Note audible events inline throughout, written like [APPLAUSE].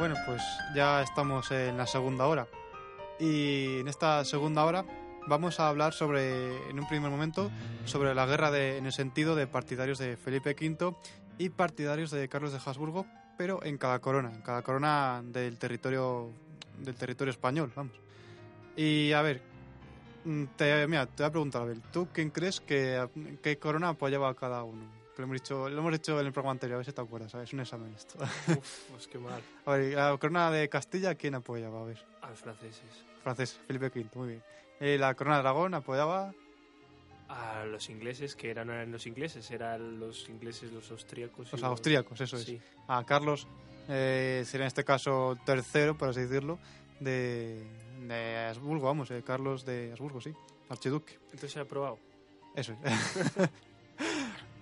Bueno, pues ya estamos en la segunda hora. Y en esta segunda hora vamos a hablar sobre, en un primer momento, sobre la guerra de, en el sentido de partidarios de Felipe V y partidarios de Carlos de Habsburgo, pero en cada corona, en cada corona del territorio, del territorio español, vamos. Y a ver, te, mira, te voy a preguntar, Abel, ¿tú quién crees que qué corona apoyaba cada uno? Que lo hemos dicho, lo hemos hecho en el programa anterior, a ver si te acuerdas, ¿sabes? Es un examen esto. Uf, pues qué mal. [LAUGHS] A ver, la corona de Castilla, ¿quién apoyaba? A ver, A los franceses. francés, Felipe V, muy bien. Eh, la corona de Aragón apoyaba A los ingleses, que eran, no eran los ingleses, eran los ingleses, los austríacos. y los austríacos, eso es. Sí. A Carlos, eh, sería en este caso tercero, por así decirlo, de, de Habsburgo, vamos, eh, Carlos de Habsburgo, sí, archiduque. Entonces se ha aprobado. Eso es. [LAUGHS]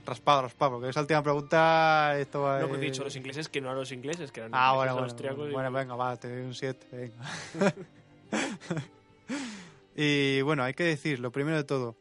raspado, raspado, porque esa última pregunta, esto va... No, porque he dicho los ingleses, que no eran los ingleses, que eran Ah, bueno, bueno, austríacos. bueno, y- venga, va, te doy un 7, venga. [LAUGHS] y bueno, hay que decir, lo primero de todo,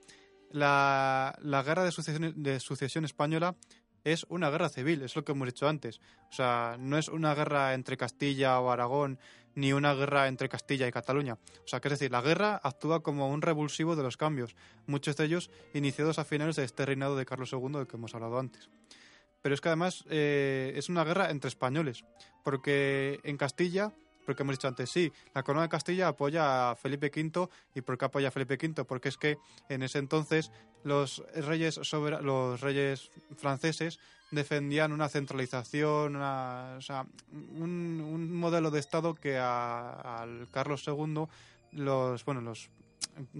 la, la guerra de sucesión, de sucesión española es una guerra civil, es lo que hemos dicho antes. O sea, no es una guerra entre Castilla o Aragón, ni una guerra entre Castilla y Cataluña. O sea, que es decir, la guerra actúa como un revulsivo de los cambios, muchos de ellos iniciados a finales de este reinado de Carlos II del que hemos hablado antes. Pero es que además eh, es una guerra entre españoles, porque en Castilla, porque hemos dicho antes, sí, la corona de Castilla apoya a Felipe V. ¿Y por qué apoya a Felipe V? Porque es que en ese entonces los reyes, sobera- los reyes franceses defendían una centralización, una- un, modelo de Estado que al Carlos II los, bueno, los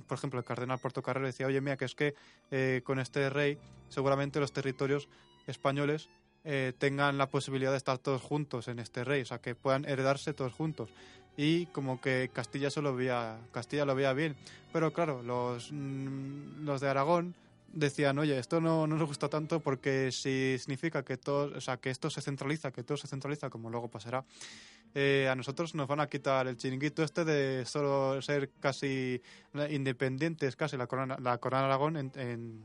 por ejemplo, el cardenal Portocarrero decía, oye, mira, que es que eh, con este rey seguramente los territorios españoles eh, tengan la posibilidad de estar todos juntos en este rey, o sea, que puedan heredarse todos juntos. Y como que Castilla se lo veía, Castilla lo veía bien. Pero claro, los, mm, los de Aragón decían, oye, esto no, no nos gusta tanto porque si significa que todo, o sea, que esto se centraliza, que todo se centraliza, como luego pasará, eh, a nosotros nos van a quitar el chiringuito este de solo ser casi independientes, casi la corona, la corona de Aragón, en, en-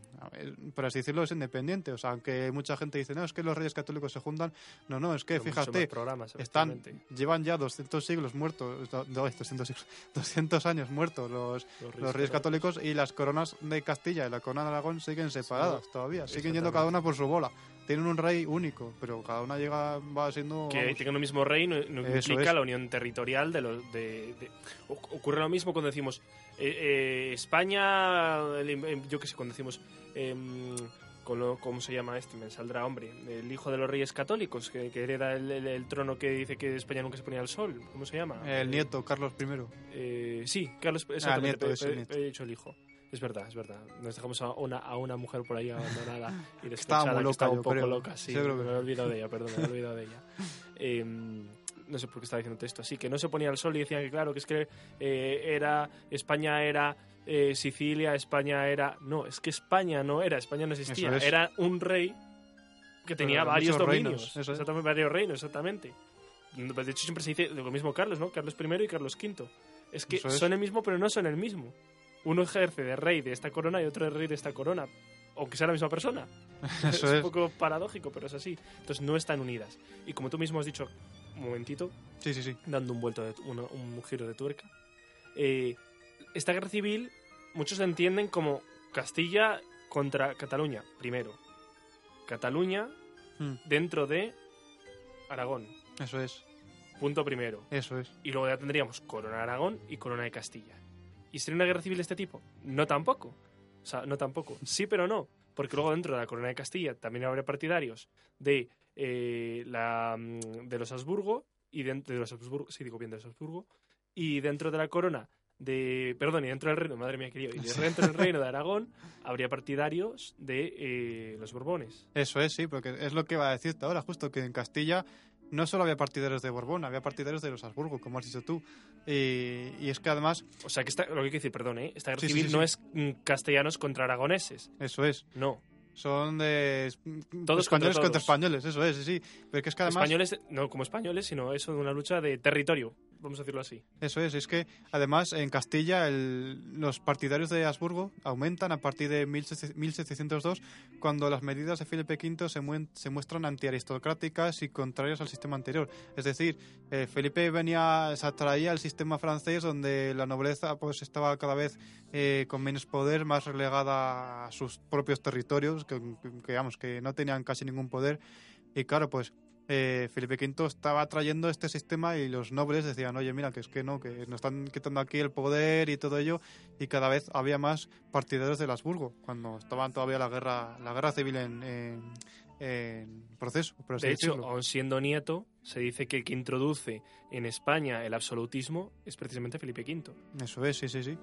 por así decirlo, es independiente. O sea, aunque mucha gente dice, no, es que los reyes católicos se juntan, no, no, es que fíjate, programas, están, llevan ya 200 siglos muertos, no, 200 siglos, [LAUGHS] 200 años muertos los, Los los reyes católicos y las coronas de Castilla y la corona de Aragón siguen separadas todavía, siguen yendo cada una por su bola. Tienen un rey único, pero cada una llega, va siendo... Que vamos, tengan el mismo rey no, no implica es. la unión territorial de los. De, ocurre lo mismo cuando decimos eh, eh, España, em, yo qué sé, cuando decimos. con lo- ¿Cómo se llama este? Me saldrá, hombre. El hijo de los reyes católicos, que, que hereda el, el- el trono que dice que España nunca se ponía al sol. ¿Cómo se llama? el Eh, nieto, Carlos I. eh, sí, Carlos. Exactamente, es el nieto. he dicho el hijo. Es verdad, es verdad. Nos dejamos a una, a una mujer por ahí abandonada y [LAUGHS] despechada, muy que loca, estaba un poco creo. loca. Sí, Yo creo que- me he olvidado de ella, perdón, me he [LAUGHS] olvidado de ella. Eh, no sé por qué estaba diciendo esto. Así que no se ponía al sol y decían que, claro, que es que eh, era España era eh, Sicilia, España era. No, es que España no era, España no existía. Es. Era un rey que tenía Pero varios dominios. reinos, es. exactamente, varios reinos, exactamente. De hecho, siempre se dice lo mismo Carlos, ¿no? Carlos I y Carlos V. Es que es. son el mismo, pero no son el mismo. Uno ejerce de rey de esta corona y otro de rey de esta corona. Aunque sea la misma persona. [LAUGHS] Eso es es. un poco paradójico, pero es así. Entonces no están unidas. Y como tú mismo has dicho un momentito, Sí, sí, sí. dando un vuelto de un giro de tuerca, eh, esta guerra civil muchos la entienden como Castilla contra Cataluña, primero. Cataluña Mm, dentro de Aragón, Eso es, punto primero. eso es. Y luego ya tendríamos Corona de Aragón y Corona de Castilla. ¿Y sería una guerra civil de este tipo? No tampoco. O sea, no tampoco. Sí, pero no. Porque luego dentro de la Corona de Castilla también habría partidarios de, eh, la, mm, de los Habsburgo y dentro de los Habsburgo, sí digo bien de los Habsburgo, y dentro de la Corona de, perdón, y dentro del reino, madre mía querido, y [LAUGHS] dentro del reino de Aragón habría partidarios de eh, los Borbones. Eso es, sí, porque es lo que iba a decirte ahora, justo que en Castilla no solo había partidarios de Borbón, había partidarios de los Habsburgo, como has dicho tú. Y, y es que además, O sea, que esta, lo que hay que decir, perdón, ¿eh? esta guerra Sí, civil sí, no es mm, castellanos contra aragoneses, eso es, no. son de Todos contra españoles contra, todos. españoles, eso es, sí, sí. Pero es que es que además, españoles, no como españoles, sino eso de una lucha de territorio. Vamos a decirlo así. Eso es, es que además en Castilla los partidarios de Habsburgo aumentan a partir de 17- 1702 cuando las medidas de Felipe V se, muen- se muestran antiaristocráticas y contrarias al sistema anterior. Es decir, eh, Felipe venía, se atraía al sistema francés donde la nobleza pues estaba cada vez eh, con menos poder, más relegada a sus propios territorios, que, que, digamos, que no tenían casi ningún poder. Y claro, pues eh, Felipe V estaba trayendo este sistema y los nobles decían, oye, mira, que es que no, que nos están quitando aquí el poder y todo ello, y cada vez había más partidarios del Habsburgo, cuando estaban todavía la guerra, la guerra civil en, en- en proceso, por así De hecho, decirlo. aun siendo nieto, se dice que el que introduce en España el absolutismo es precisamente Felipe V. Eso es, sí, sí, sí.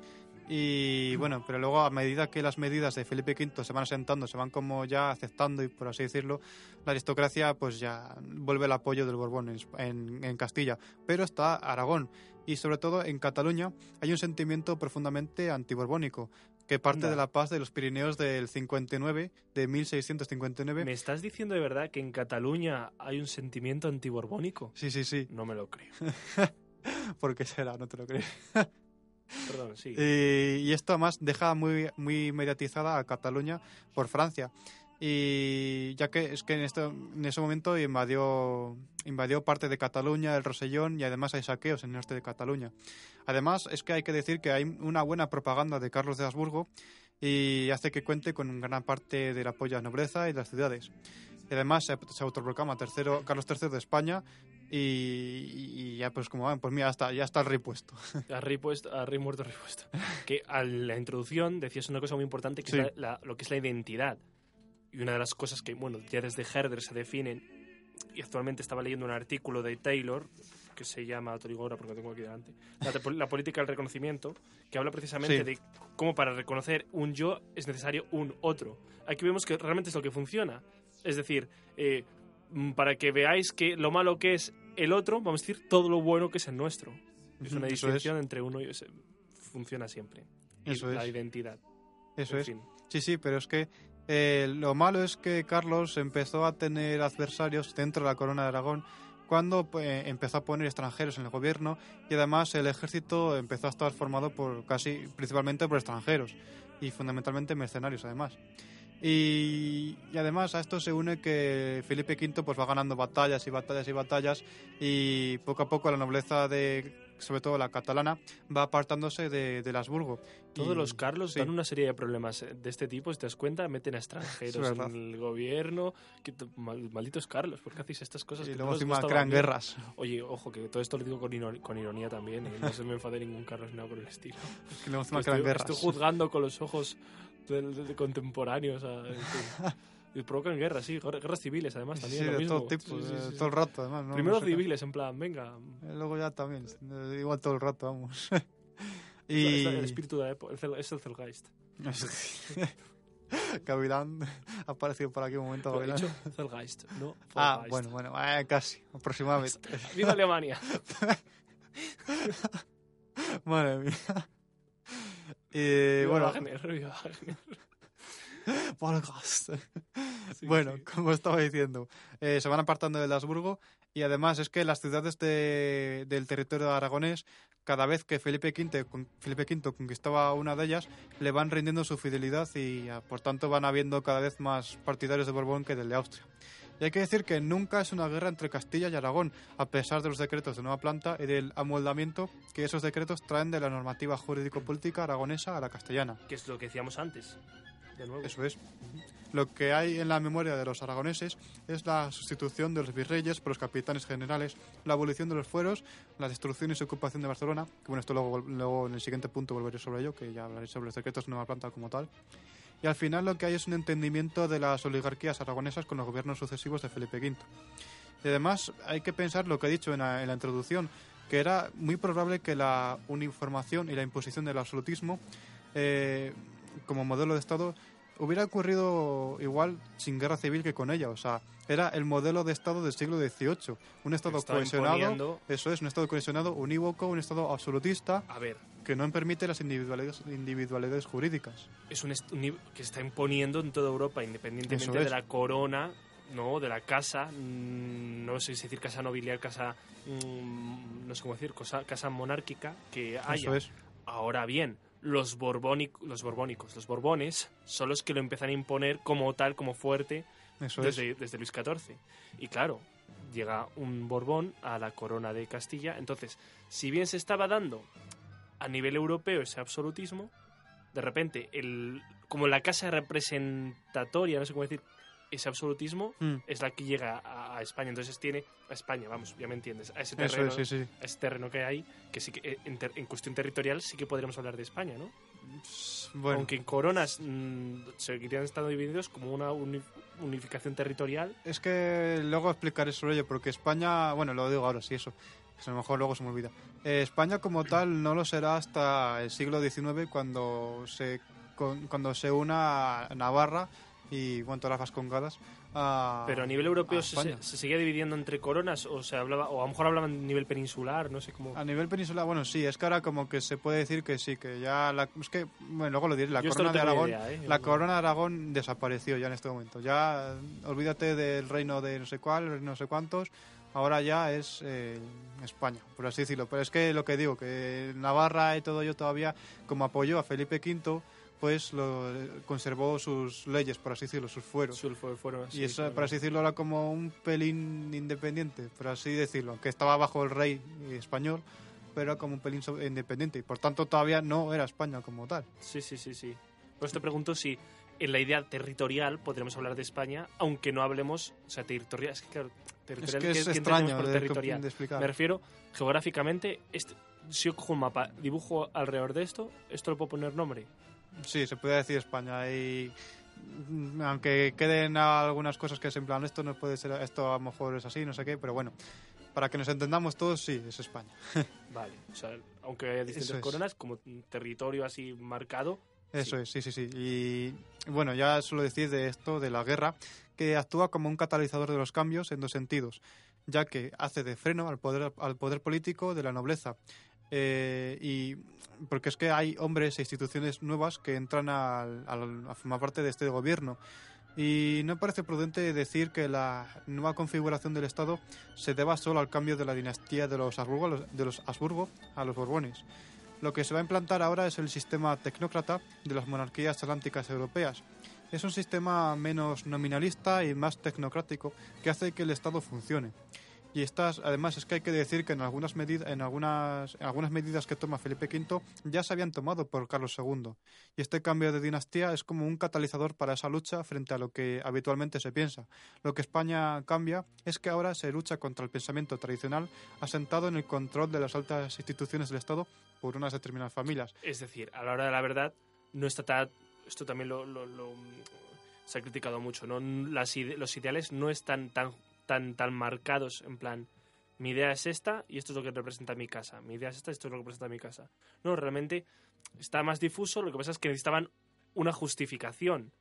Y bueno, pero luego a medida que las medidas de Felipe V se van asentando, se van como ya aceptando y por así decirlo, la aristocracia pues ya vuelve el apoyo del Borbón en, en- en Castilla. Pero está Aragón y sobre todo en Cataluña hay un sentimiento profundamente antiborbónico que parte de la paz de los Pirineos del 59, de 1659. ¿Me estás diciendo de verdad que en Cataluña hay un sentimiento antiborbónico? Sí, sí, sí. No me lo creo. [LAUGHS] ¿Por qué será? No te lo crees. [LAUGHS] Sí. Y, esto además deja muy, muy mediatizada a Cataluña por Francia. Y ya que es que en, esto, en ese momento invadió, invadió parte de Cataluña, el Rosellón, y además hay saqueos en el norte de Cataluña. Además, es que hay que decir que hay una buena propaganda de Carlos de Habsburgo y hace que cuente con gran parte del apoyo a la nobleza y las ciudades. Y además se, se autoproclama tercero, Carlos III de España y, y ya pues como van, pues mira, ya está, ya está el rey puesto. [LAUGHS] A rey, puesto, a rey muerto, rey puesto. Que a la introducción decías una cosa muy importante, que Sí. es la- la- lo que es la identidad. Y una de las cosas que, bueno, ya desde Herder se definen, y actualmente estaba leyendo un artículo de Taylor, que se llama, te digo ahora porque lo tengo aquí delante, la, la política del reconocimiento, que habla precisamente Sí. de cómo para reconocer un yo es necesario un otro. Aquí vemos que realmente es lo que funciona. Es decir, eh, mm, para que veáis que lo malo que es el otro, vamos a decir todo lo bueno que es el nuestro. Es una distinción entre uno y ese. Funciona siempre. Y Eso la es. identidad. Eso en es. fin. Sí, sí, pero es que eh, lo malo es que Carlos empezó a tener adversarios dentro de la corona de Aragón cuando pues, empezó a poner extranjeros en el gobierno y además el ejército empezó a estar formado por casi principalmente por extranjeros y fundamentalmente mercenarios además. Y, y además a esto se une que Felipe V pues va ganando batallas y batallas y batallas y poco a poco la nobleza de sobre todo la catalana va apartándose de, del Habsburgo. Todos Y- los Carlos sí. dan una serie de problemas eh, de este tipo, si te das cuenta, meten a extranjeros [LAUGHS] Es en el gobierno. Que mal- malditos Carlos, ¿por qué hacéis estas cosas? y que luego encima crean guerras. Oye, ojo, que todo esto lo digo con, iro- con ironía también, ¿eh? no se me enfade ningún Carlos nada por el estilo. Que luego encima estoy, crean guerras. estoy juzgando con los ojos de, de- de contemporáneos. a- en fin. [LAUGHS] y provocan guerras, sí, guerra- guerras civiles además también. sí, lo de mismo. todo tipo, Sí, sí, todo el rato además. ¿no? Primero No sé qué. civiles, en plan, venga. Eh, Luego ya también, eh, igual todo el rato, vamos. [LAUGHS] Es y... el espíritu de la época, es el- es el Zelgeist. Gavilán [LAUGHS] ha aparecido por aquí un momento. Lo he dicho Zelgeist, no Ah, bueno, bueno, eh, casi, aproximadamente. ¡Viva Alemania! Madre mía. ¡Viva bueno, Wagner! ¡Viva Wagner! [LAUGHS] Volgast. [LAUGHS] Sí, bueno, sí. como estaba diciendo, eh, se van apartando del Habsburgo y además es que las ciudades de- del territorio aragonés, cada vez que Felipe V, Felipe V conquistaba una de ellas, le van rindiendo su fidelidad y ah, por tanto van habiendo cada vez más partidarios de Borbón que del de Austria. Y hay que decir que nunca es una guerra entre Castilla y Aragón, a pesar de los decretos de nueva planta y del amoldamiento que esos decretos traen de la normativa jurídico-política aragonesa a la castellana. Que es lo que decíamos antes. De nuevo. Eso es. Lo que hay en la memoria de los aragoneses es la sustitución de los virreyes por los capitanes generales, la abolición de los fueros, la destrucción y su ocupación de Barcelona, que bueno, esto luego, luego en el siguiente punto volveré sobre ello, que ya hablaré sobre los decretos de nueva planta como tal. Y al final lo que hay es un entendimiento de las oligarquías aragonesas con los gobiernos sucesivos de Felipe V. Y además hay que pensar lo que he dicho en la, en la introducción, que era muy probable que la uniformación y la imposición del absolutismo eh, como modelo de Estado hubiera ocurrido igual sin guerra civil que con ella. O sea, era el modelo de Estado del siglo XVIII. Un Estado cohesionado, imponiendo- eso es, un Estado cohesionado, unívoco, un Estado absolutista A ver, que no permite las individualidades, individualidades jurídicas. es un, que está imponiendo en toda Europa, independientemente Eso de es. la corona no, de la casa, mm, no sé si decir casa nobiliar, casa, mm, no sé cómo decir, cosa- casa monárquica que haya. Eso es. Ahora bien, los, borbónic- los borbónicos, los borbones, son los que lo empiezan a imponer como tal, como fuerte, Eso es. desde, desde Luis XIV. Y claro, llega un Borbón a la corona de Castilla. Entonces, si bien se estaba dando a nivel europeo ese absolutismo, de repente, el, como la casa representatoria, no sé cómo decir, ese absolutismo Mm, es la que llega a, a España. Entonces tiene a España, vamos, ya me entiendes, a ese terreno, es, sí, sí. a ese terreno que hay, que sí que eh, en, ter- en cuestión territorial sí que podríamos hablar de España, ¿no? Bueno, Aunque en coronas mm, seguirían estando divididos como una uni- unificación territorial. es que luego explicaré sobre ello, porque España, bueno, lo digo ahora, sí, eso, a lo mejor luego se me olvida. Eh, España como tal no lo será hasta el siglo XIX cuando se, con- cuando se una Navarra y, bueno, todas las Vascongadas a, Pero a nivel europeo a se, se seguía dividiendo entre coronas o se hablaba o a lo mejor hablaban a nivel peninsular, no sé cómo. A nivel peninsular, bueno, sí, es que ahora como que se puede decir que sí, que ya la, es que, bueno, luego lo diré, la Yo corona de Aragón, idea, ¿eh? la corona de Aragón desapareció ya en este momento. Ya olvídate del reino de no sé cuál, no sé cuántos, ahora ya es eh, España, por así decirlo. Pero es que lo que digo, que Navarra y todo ello todavía, como apoyó a Felipe V, pues lo conservó sus leyes, por así decirlo, sus fueros. Sul- fue- fueron así, Y eso, claro. por así decirlo, era como un pelín independiente, por así decirlo, que estaba bajo el rey español, pero era como un pelín independiente y por tanto todavía no era España como tal. Sí, sí, sí, sí. Por eso te pregunto si en la idea territorial podremos hablar de España, aunque no hablemos, o sea, territorial, es que claro, Es territorial, que ¿qué- es qué extraño por de, territorial? Me refiero geográficamente, este, si yo cojo un mapa, dibujo alrededor de esto, esto lo puedo poner nombre. Sí, se puede decir España y mm, aunque queden algunas cosas que es en plan esto no puede ser, esto a lo mejor es así, no sé qué, pero bueno, para que nos entendamos todos, sí, es España. [LAUGHS] Vale, o sea, aunque haya distintas Eso es. coronas, como un territorio así marcado, Eso Sí. es, sí, sí, sí. Y bueno, ya suelo decir de esto, de la guerra, que actúa como un catalizador de los cambios en dos sentidos, ya que hace de freno al poder, al poder político de la nobleza. Eh, y porque es que hay hombres e instituciones nuevas que entran a formar parte de este gobierno. Y no parece prudente decir que la nueva configuración del Estado se deba solo al cambio de la dinastía de los Habsburgo, de los Habsburgo a los Borbones. Lo que se va a implantar ahora es el sistema tecnócrata de las monarquías atlánticas europeas. Es un sistema menos nominalista y más tecnocrático que hace que el Estado funcione. Y estas, además, es que hay que decir que en algunas, medidas, en algunas, algunas medidas que toma Felipe V ya se habían tomado por Carlos II. Y este cambio de dinastía es como un catalizador para esa lucha frente a lo que habitualmente se piensa. Lo que España cambia es que ahora se lucha contra el pensamiento tradicional asentado en el control de las altas instituciones del Estado por unas determinadas familias. es decir, a la hora de la verdad, no está tan. Esto también lo, lo- lo, mm, se ha criticado mucho, ¿no? Las ide- los ideales no están tan, tan, tan marcados en plan. Mi idea es esta y esto es lo que representa mi casa. Mi idea es esta y esto es lo que representa mi casa. No, realmente está más difuso. Lo que pasa es que necesitaban una justificación.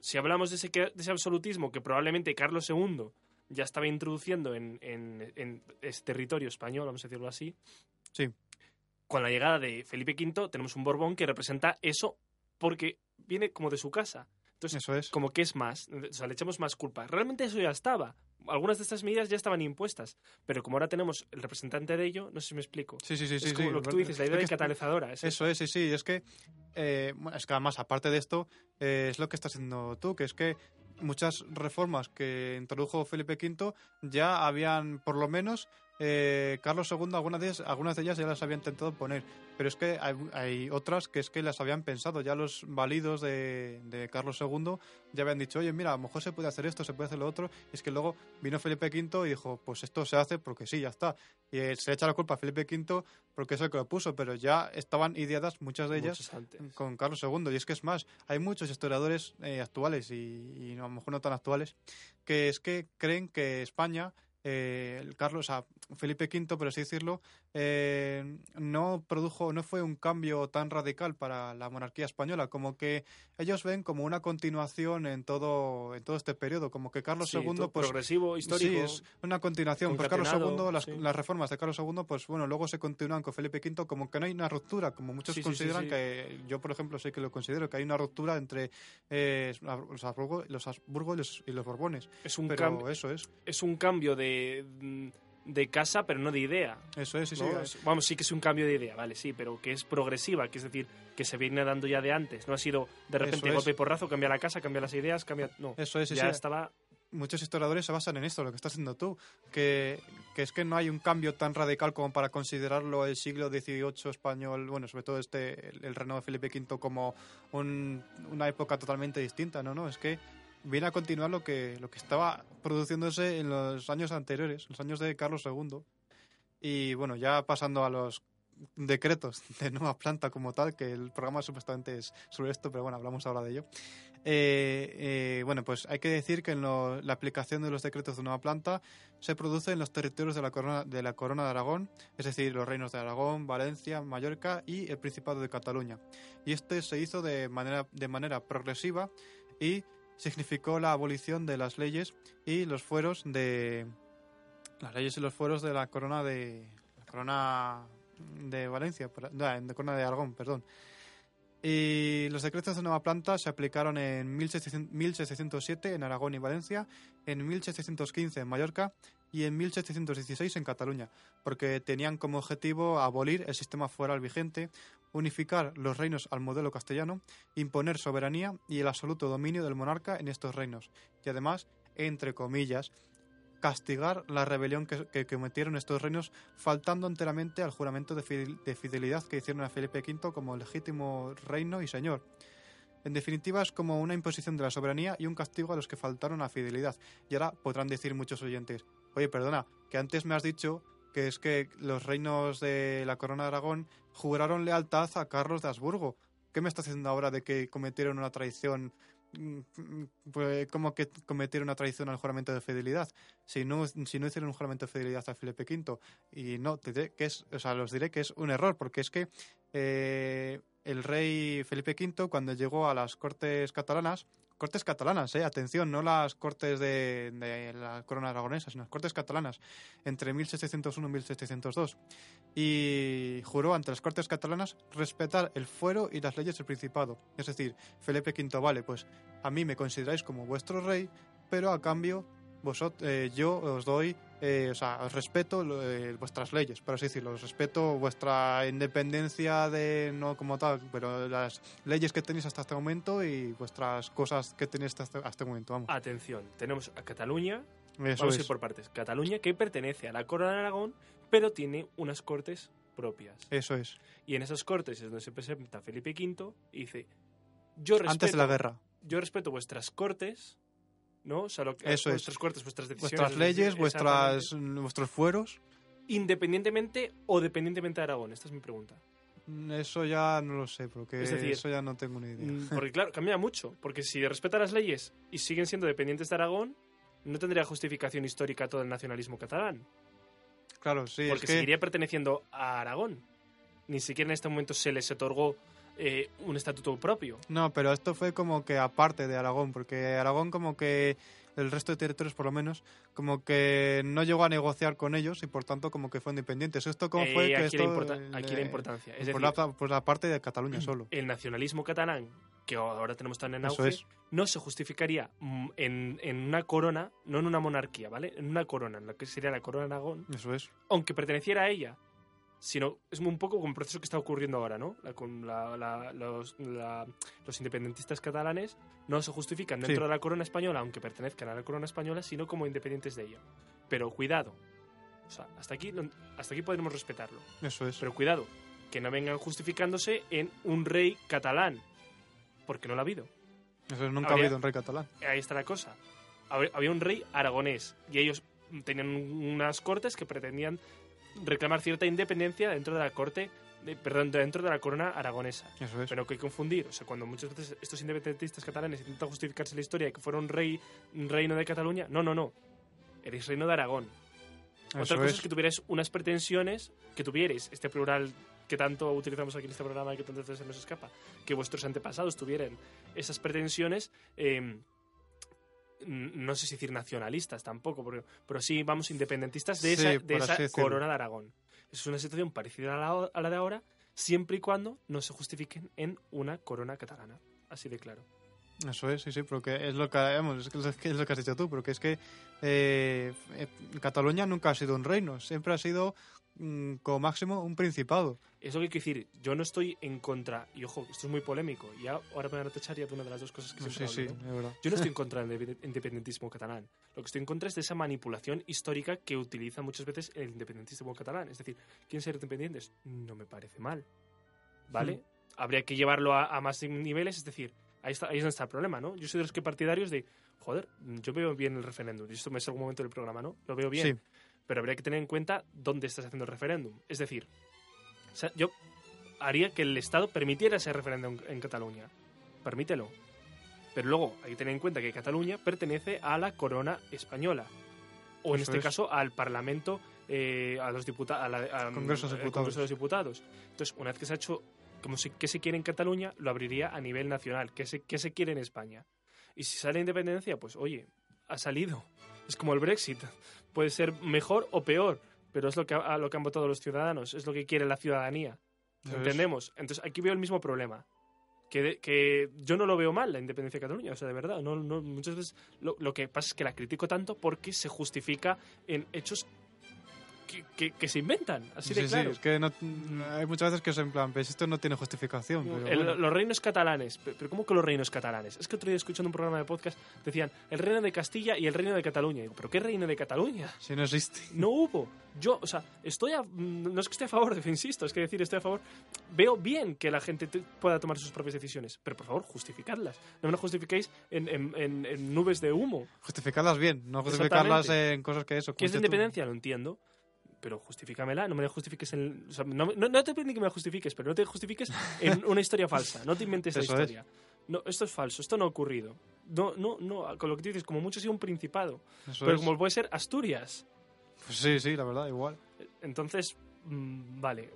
Si hablamos de ese, de ese absolutismo que probablemente Carlos II ya estaba introduciendo en, en, en ese territorio español, vamos a decirlo así, Sí. con la llegada de Felipe V tenemos un Borbón que representa eso porque viene como de su casa. Entonces, Eso es. como que es más, o sea, le echamos más culpa. Realmente eso ya estaba. Algunas de estas medidas ya estaban impuestas, pero como ahora tenemos el representante de ello, no sé si me explico. Sí, sí, sí, es sí. como sí. lo que tú dices, la idea Es de catalizadora. es Eso es, sí, sí. Es que, eh, es que además, aparte de esto, eh, es lo que estás haciendo tú, que es que muchas reformas que introdujo Felipe V ya habían, por lo menos, eh, Carlos II, algunas de, ellas, algunas de ellas ya las había intentado poner. Pero es que hay, hay otras que es que las habían pensado. Ya los válidos de, de Carlos II ya habían dicho, oye, mira, a lo mejor se puede hacer esto, se puede hacer lo otro. Y es que luego vino Felipe V y dijo, pues esto se hace porque sí, ya está. Y eh, se le echa la culpa a Felipe V porque es el que lo puso, pero ya estaban ideadas muchas de ellas con Carlos II. Y es que es más, hay muchos historiadores eh, actuales y, y a lo mejor no tan actuales que es que creen que España eh, el Carlos, o sea, Felipe V, por así decirlo, eh, no produjo, no fue un cambio tan radical para la monarquía española, como que ellos ven como una continuación en todo, en todo este periodo, como que Carlos Sí, II, pues progresivo, histórico. Sí, es una continuación. Pues Carlos II, las, sí. las reformas de Carlos II, pues bueno, luego se continúan con Felipe V, como que no hay una ruptura, como muchos Sí, consideran que, yo por ejemplo sí que lo considero, que hay una ruptura entre eh, los Habsburgo, los Habsburgo y los, y los Borbones. es un Pero cambio eso es, es un cambio de, mm, de casa, pero no de idea. eso es, sí. ¿no? Es- Vamos, sí que es un cambio de idea, vale, sí, pero que es progresiva, que es decir, que se viene dando ya de antes. No ha sido de repente Eso es. golpe y porrazo, cambia la casa, cambia las ideas, cambia. No, Eso es, sí, ya sí. estaba. Muchos historiadores se basan en esto, lo que estás haciendo tú, que, que es que no hay un cambio tan radical como para considerarlo el siglo XVIII español, bueno, sobre todo este, el, el reinado de Felipe V como un- una época totalmente distinta, no, no, es que viene a continuar lo que, lo que estaba produciéndose en los años anteriores, los años de Carlos II. Y bueno, ya pasando a los decretos [LAUGHS] de nueva planta como tal, que el programa supuestamente es sobre esto, pero bueno, hablamos ahora de ello. Eh, eh, bueno, pues hay que decir que la aplicación de los decretos de nueva planta se produce en los territorios de la, corona, de la Corona de Aragón, es decir, los reinos de Aragón, Valencia, Mallorca y el Principado de Cataluña. Y este se hizo de manera, de manera progresiva y significó la abolición de las leyes y los fueros de las leyes y los fueros de la corona de la corona de Valencia, de corona de Aragón, perdón. Y los decretos de nueva planta se aplicaron en 1700 1707 en Aragón y Valencia, en 1715 en Mallorca y en 1716 en Cataluña, porque tenían como objetivo abolir el sistema foral vigente, unificar los reinos al modelo castellano, imponer soberanía y el absoluto dominio del monarca en estos reinos, y además, entre comillas, castigar la rebelión que, cometieron estos reinos, faltando enteramente al juramento de fidelidad que hicieron a Felipe V como legítimo reino y señor. En definitiva, es como una imposición de la soberanía y un castigo a los que faltaron a fidelidad. Y ahora podrán decir muchos oyentes, oye, perdona, que antes me has dicho que es que los reinos de la Corona de Aragón juraron lealtad a Carlos de Habsburgo. ¿Qué me estás diciendo ahora de que cometieron una traición? mm, Pues, ¿Cómo que cometieron una traición al juramento de fidelidad? Si no, si no hicieron un juramento de fidelidad a Felipe V. Y no, te diré que es, o sea, los diré que es un error, porque es que eh, el rey Felipe V, cuando llegó a las Cortes catalanas, Cortes catalanas, eh, atención, no las Cortes de, la corona aragonesa, sino las Cortes catalanas, entre 1701 y 1702. Y juró ante las Cortes catalanas respetar el fuero y las leyes del Principado. Es decir, Felipe V, vale, pues a mí me consideráis como vuestro rey, pero a cambio vosot- eh, yo os doy, eh, o sea, os respeto eh, vuestras leyes, por así decirlo, os respeto vuestra independencia de, no como tal, pero las leyes que tenéis hasta este momento y vuestras cosas que tenéis hasta este, hasta este momento, vamos. Atención, tenemos a Cataluña, Eso vamos a es. ir por partes. Cataluña que pertenece a la corona de Aragón, pero tiene unas cortes propias. Eso es. Y en esas cortes es donde se presenta Felipe V y dice: Yo respeto, Antes de la guerra. yo respeto vuestras cortes, ¿no? O sea, lo que- Eso es. vuestras cortes, vuestras decisiones. Vuestras leyes, vuestras, vuestros fueros, Independientemente o dependientemente de Aragón, esta es mi pregunta. mm, eso ya no lo sé, porque Es decir, eso ya no tengo ni idea. Mm, [LAUGHS] Porque claro, cambia mucho. Porque si respeta las leyes y siguen siendo dependientes de Aragón, no tendría justificación histórica todo el nacionalismo catalán. Claro, sí, porque es que... seguiría perteneciendo a Aragón. Ni siquiera en este momento se les otorgó eh, un estatuto propio. No, pero esto fue como que aparte de Aragón, porque Aragón como que el resto de territorios por lo menos como que no llegó a negociar con ellos y por tanto como que fue independientes. Esto como Eh, fue que aquí, la esto importa- aquí la importancia. Es por, decir, la, por la parte de Cataluña [CLEARS THROAT] solo. el nacionalismo catalán, que ahora tenemos tan en auge, es. no se justificaría mm, en, en una corona, no en una monarquía, ¿vale? En una corona, en lo que sería la corona de Aragón, Eso es. aunque perteneciera a ella, sino es un poco como el proceso que está ocurriendo ahora, ¿no? La- con la- la- los, los independentistas catalanes no se justifican dentro Sí. de la corona española, aunque pertenezcan a la corona española, sino como independientes de ella. Pero cuidado, o sea, hasta aquí, hasta aquí podremos respetarlo. Eso es. Pero cuidado, que no vengan justificándose en un rey catalán, porque no lo ha habido. Eso es. Nunca ha habría- habido un rey catalán. Ahí está la cosa. Había un rey aragonés y ellos tenían unas cortes que pretendían reclamar cierta independencia dentro de la corte, de- perdón, dentro de la corona aragonesa. Eso es. Pero que hay que confundir, o sea, cuando muchas veces estos independentistas catalanes intentan justificarse la historia de que fueron rey, reino de Cataluña, no, no, no. Eres reino de Aragón. Otra Eso cosa es. es. que tuvierais unas pretensiones, que tuvierais este plural que tanto utilizamos aquí en este programa y que tantas veces se nos escapa, que vuestros antepasados tuvieran esas pretensiones, eh, no sé si decir nacionalistas tampoco, pero, pero sí, vamos, independentistas de Sí, esa, de esa corona de Aragón. Es una situación parecida a la, a la de ahora, siempre y cuando no se justifiquen en una corona catalana. Así de claro. Eso es, sí, sí, porque es lo que, vamos, es lo que has dicho tú, porque es que eh, eh, Cataluña nunca ha sido un reino, siempre ha sido como máximo un principado. Eso que quiero decir, yo no estoy en contra, y ojo, esto es muy polémico, y ya, ahora me van a ya de una de las dos cosas que siempre sí, hablo, ¿no? es verdad. Yo no estoy en [LAUGHS] contra del indepe- independentismo catalán. Lo que estoy en contra es de esa manipulación histórica que utiliza muchas veces el independentismo catalán. Es decir, ¿quieren ser independientes? No me parece mal. ¿Vale? Habría que llevarlo a, a más niveles, es decir, ahí, está, ahí es donde está el problema, ¿no? Yo soy de los que partidarios de, joder, yo veo bien el referéndum, y esto me es algún momento del programa, ¿no? Lo veo bien. Sí, Pero habría que tener en cuenta dónde estás haciendo el referéndum. Es decir, yo haría que el Estado permitiera ese referéndum en Cataluña. Permítelo. Pero luego hay que tener en cuenta que Cataluña pertenece a la corona española. O en Eso este es. caso al Parlamento, eh, a los diputados, Congreso de Diputados. de los Diputados. Entonces, una vez que se ha hecho como se, que se quiere en Cataluña, lo abriría a nivel nacional. ¿Qué se, qué se quiere en España? Y si sale independencia, pues oye, ha salido. Es como el Brexit. Puede ser mejor o peor, pero es lo que, a lo que han votado los ciudadanos, es lo que quiere la ciudadanía. ¿Entendemos? Entonces aquí veo el mismo problema. Que, que yo no lo veo mal, la independencia de Cataluña, o sea, de verdad. No, no, muchas veces lo, lo que pasa es que la critico tanto porque se justifica en hechos que, que- que se inventan, así de Sí, sí, claro. es que no- hay muchas veces que es en plan, pues esto no tiene justificación. Pero El- bueno. Los reinos catalanes. Pe- ¿Pero cómo que los reinos catalanes? Es que otro día escuchando un programa de podcast decían el reino de Castilla y el reino de Cataluña. Y digo, ¿pero qué reino de Cataluña? Si no existe. No hubo. Yo, o sea, estoy a, no es que esté a favor, [LAUGHS] insisto, es que decir estoy a favor. Veo bien que la gente te- pueda tomar sus propias decisiones, pero por favor, justificadlas. No me lo justifiquéis en, en- en- en nubes de humo. Justificarlas bien, no justificarlas en cosas que eso. ¿Qué es la dices tú. independencia? Lo entiendo. Pero justifícamela, no me la justifiques en... o sea, no, no- no te pido ni que me la justifiques, pero no te justifiques en [LAUGHS] una historia falsa. No te inventes la es. historia. No, esto es falso, esto no ha ocurrido. No, no, no, con lo que tú dices, como mucho ha sido un principado. Eso pero es. como puede ser Asturias. Pues sí, sí, la verdad, igual. Entonces, mm, vale.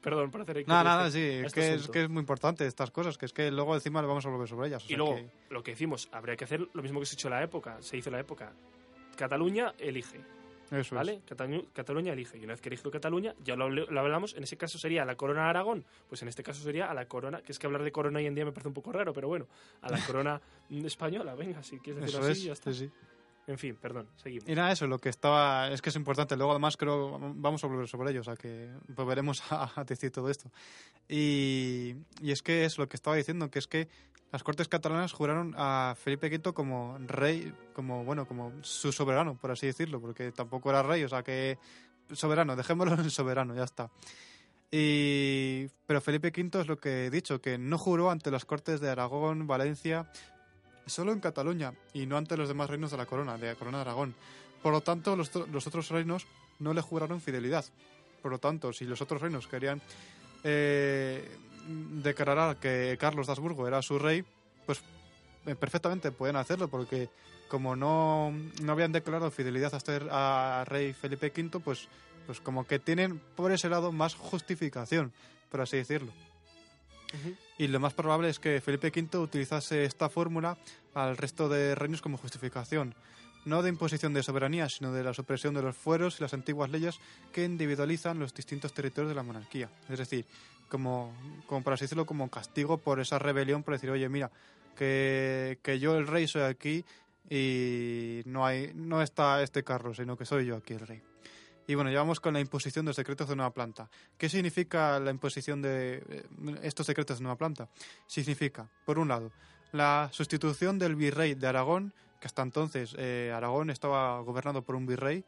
Perdón por hacer Nada, nada, sí, es este que, es que es muy importante estas cosas, que es que luego encima le vamos a volver sobre ellas. o Y luego, que- lo que decimos, habría que hacer lo mismo que se hizo en la época. Se hizo en la época. Cataluña elige, eso ¿vale? Catalu- Cataluña elige. Y una vez que eligió Cataluña, ya lo, lo hablamos, en ese caso sería la corona de Aragón. Pues en este caso sería a la corona, que es que hablar de corona hoy en día me parece un poco raro, pero bueno, a la [LAUGHS] corona española, venga, si quieres es. decirlo Eso así, ya es, está. sí, sí. En fin, perdón, seguimos. Y nada, eso, lo que estaba, es que es importante. Luego, además, creo, vamos a volver sobre ello, o sea que volveremos [LAUGHS] a, decir todo esto. Y, y es que es lo que estaba diciendo, que es que las Cortes catalanas juraron a Felipe V como rey, como, bueno, como su soberano, por así decirlo, porque tampoco era rey, o sea que soberano, dejémoslo en soberano, ya está. Y, pero Felipe V es lo que he dicho, que no juró ante las Cortes de Aragón, Valencia, solo en Cataluña y no ante los demás reinos de la corona, de la corona de Aragón. Por lo tanto, los, otros reinos no le juraron fidelidad. Por lo tanto, si los otros reinos querían eh, declarar que Carlos de Habsburgo era su rey, pues eh, perfectamente pueden hacerlo, porque como no, no habían declarado fidelidad a este rey Felipe V, pues, pues como que tienen por ese lado más justificación, por así decirlo. Y lo más probable es que Felipe V utilizase esta fórmula al resto de reinos como justificación, no de imposición de soberanía, sino de la supresión de los fueros y las antiguas leyes que individualizan los distintos territorios de la monarquía. Es decir, como, como por así decirlo, como castigo por esa rebelión, por decir, oye, mira, que, que yo el rey soy aquí y no, hay, no está este carro, sino que soy yo aquí el rey. Y bueno, ya vamos con la imposición de los decretos de nueva planta. ¿Qué significa la imposición de eh, estos decretos de nueva planta? Significa, por un lado, la sustitución del virrey de Aragón, que hasta entonces eh, Aragón estaba gobernado por un virrey,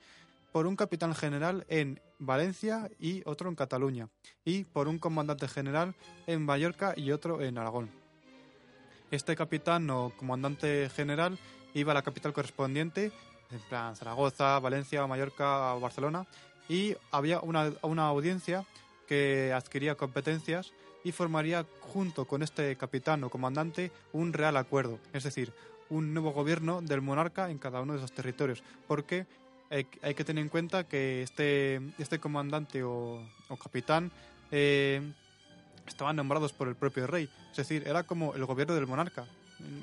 por un capitán general en Valencia y otro en Cataluña, y por un comandante general en Mallorca y otro en Aragón. Este capitán o comandante general iba a la capital correspondiente, en plan Zaragoza, Valencia, Mallorca Barcelona, y había una, una audiencia que adquiría competencias y formaría junto con este capitán o comandante un real acuerdo, es decir, un nuevo gobierno del monarca en cada uno de esos territorios, porque hay, hay que tener en cuenta que este, este comandante o, o capitán eh, estaban nombrados por el propio rey. Es decir, era como el gobierno del monarca.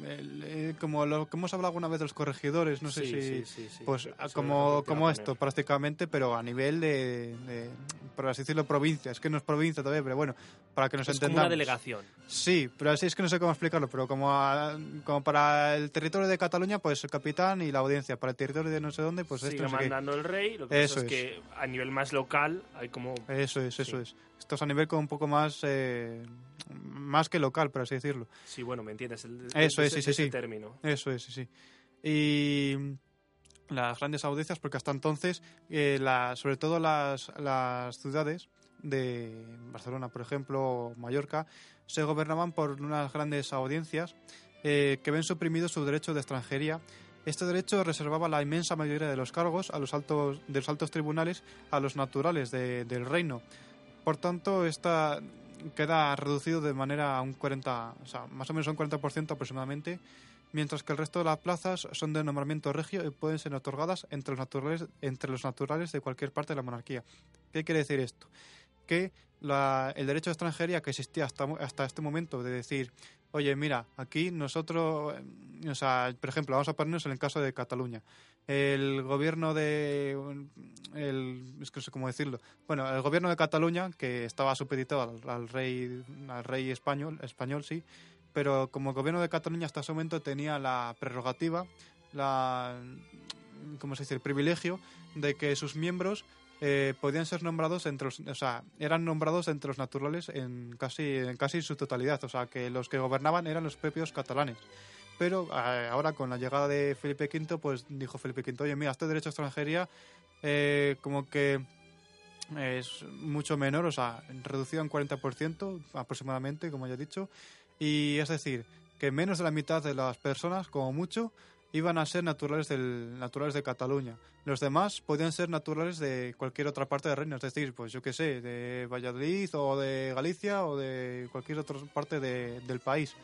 El- eh, como lo que hemos hablado alguna vez de los corregidores, no sé Sí, si... sí, sí, sí. Pues Eso a- es como, como esto, prácticamente, pero a nivel de, de, por así decirlo, provincia. Es que no es provincia todavía, pero bueno, para que nos Es como entendamos. una delegación. Sí, pero así es que no sé cómo explicarlo, pero como, a- como para el territorio de Cataluña, pues el capitán y la audiencia. Para el territorio de no sé dónde, pues Sigue esto no sé qué. mandando el rey. Lo que Eso es, es. que a nivel más local hay como... Eso es, eso es. Esto es a nivel como un poco más, eh, más que local, por así decirlo. Sí, bueno, ¿me entiendes? El- Eso es, sí, ese- sí, ese sí. término. Eso es, sí, sí. Y las grandes audiencias, porque hasta entonces, eh, la- sobre todo las, las ciudades de Barcelona, por ejemplo, o Mallorca, se gobernaban por unas grandes audiencias eh, que ven suprimido su derecho de extranjería. Este derecho reservaba la inmensa mayoría de los cargos a los altos, de los altos tribunales a los naturales de- del reino. Por tanto, esta queda reducido de manera a un 40, o sea, más o menos un 40% aproximadamente, mientras que el resto de las plazas son de nombramiento regio y pueden ser otorgadas entre los naturales, entre los naturales de cualquier parte de la monarquía. ¿Qué quiere decir esto? Que la- el derecho de extranjería que existía hasta, hasta este momento de decir, oye, mira, aquí nosotros, eh, o sea, por ejemplo, vamos a ponernos en el caso de Cataluña. El gobierno de, el, es que no sé cómo decirlo, bueno, el gobierno de Cataluña, que estaba supeditado al, al rey, al rey español, español, sí, pero como el gobierno de Cataluña hasta ese momento tenía la prerrogativa, la, ¿cómo se dice?, el privilegio de que sus miembros eh, podían ser nombrados entre los, o sea, eran nombrados entre los naturales en casi, en casi su totalidad, o sea, que los que gobernaban eran los propios catalanes. Pero eh, ahora con la llegada de Felipe V, pues dijo Felipe V, oye, mira, este derecho a extranjería eh, como que es mucho menor, o sea, reducido en 40% aproximadamente, como ya he dicho, y es decir, que menos de la mitad de las personas, como mucho, iban a ser naturales, del, naturales de Cataluña. Los demás podían ser naturales de cualquier otra parte del reino, es decir, pues yo qué sé, de Valladolid o de Galicia o de cualquier otra parte de- del país.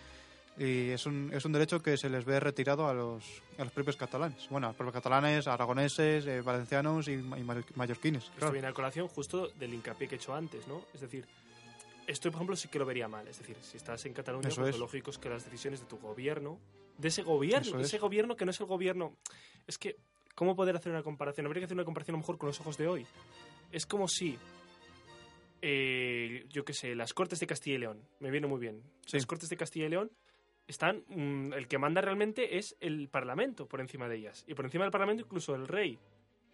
Y es un, es un derecho que se les ve retirado a los, a los propios catalanes. Bueno, a los propios catalanes, aragoneses, eh, valencianos y, y mallor- mallorquines. Esto claro. viene a colación justo del hincapié que he hecho antes, ¿no? Es decir, esto, por ejemplo, sí que lo vería mal. Es decir, si estás en Cataluña, pues es. lo lógico es que las decisiones de tu gobierno, de ese gobierno, es. ese gobierno que no es el gobierno. Es que, ¿cómo poder hacer una comparación? Habría que hacer una comparación a lo mejor con los ojos de hoy. Es como si, eh, yo qué sé, las Cortes de Castilla y León, me viene muy bien. Sí. Las Cortes de Castilla y León están, mm, el que manda realmente es el Parlamento por encima de ellas. Y por encima del Parlamento incluso el rey.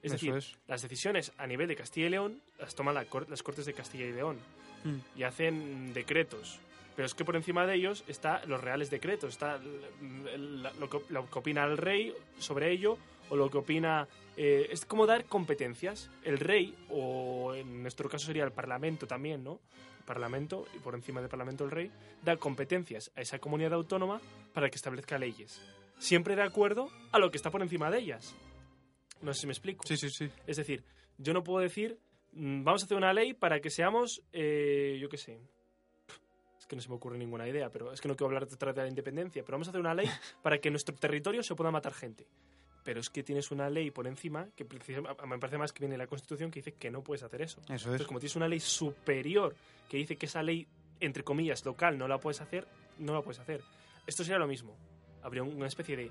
Es Eso decir, es. las decisiones a nivel de Castilla y León las toman la cor- las Cortes de Castilla y León Mm. y hacen decretos. Pero es que por encima de ellos está los reales decretos, está lo que, lo que opina el rey sobre ello o lo que opina... eh, es como dar competencias. El rey, o en nuestro caso sería el parlamento también, ¿no? El parlamento, y por encima del parlamento el rey, da competencias a esa comunidad autónoma para que establezca leyes. Siempre de acuerdo a lo que está por encima de ellas. No sé si me explico. Sí, sí, sí. Es decir, yo no puedo decir, mm, vamos a hacer una ley para que seamos, eh, yo qué sé, que no se me ocurre ninguna idea, pero es que no quiero hablar detrás de la independencia, pero vamos a hacer una ley [LAUGHS] para que en nuestro territorio se pueda matar gente. Pero es que tienes una ley por encima, que me parece más que viene en la Constitución, que dice que no puedes hacer eso. Eso es. Entonces, como tienes una ley superior que dice que esa ley, entre comillas, local, no la puedes hacer, no la puedes hacer. Esto sería lo mismo. Habría una especie de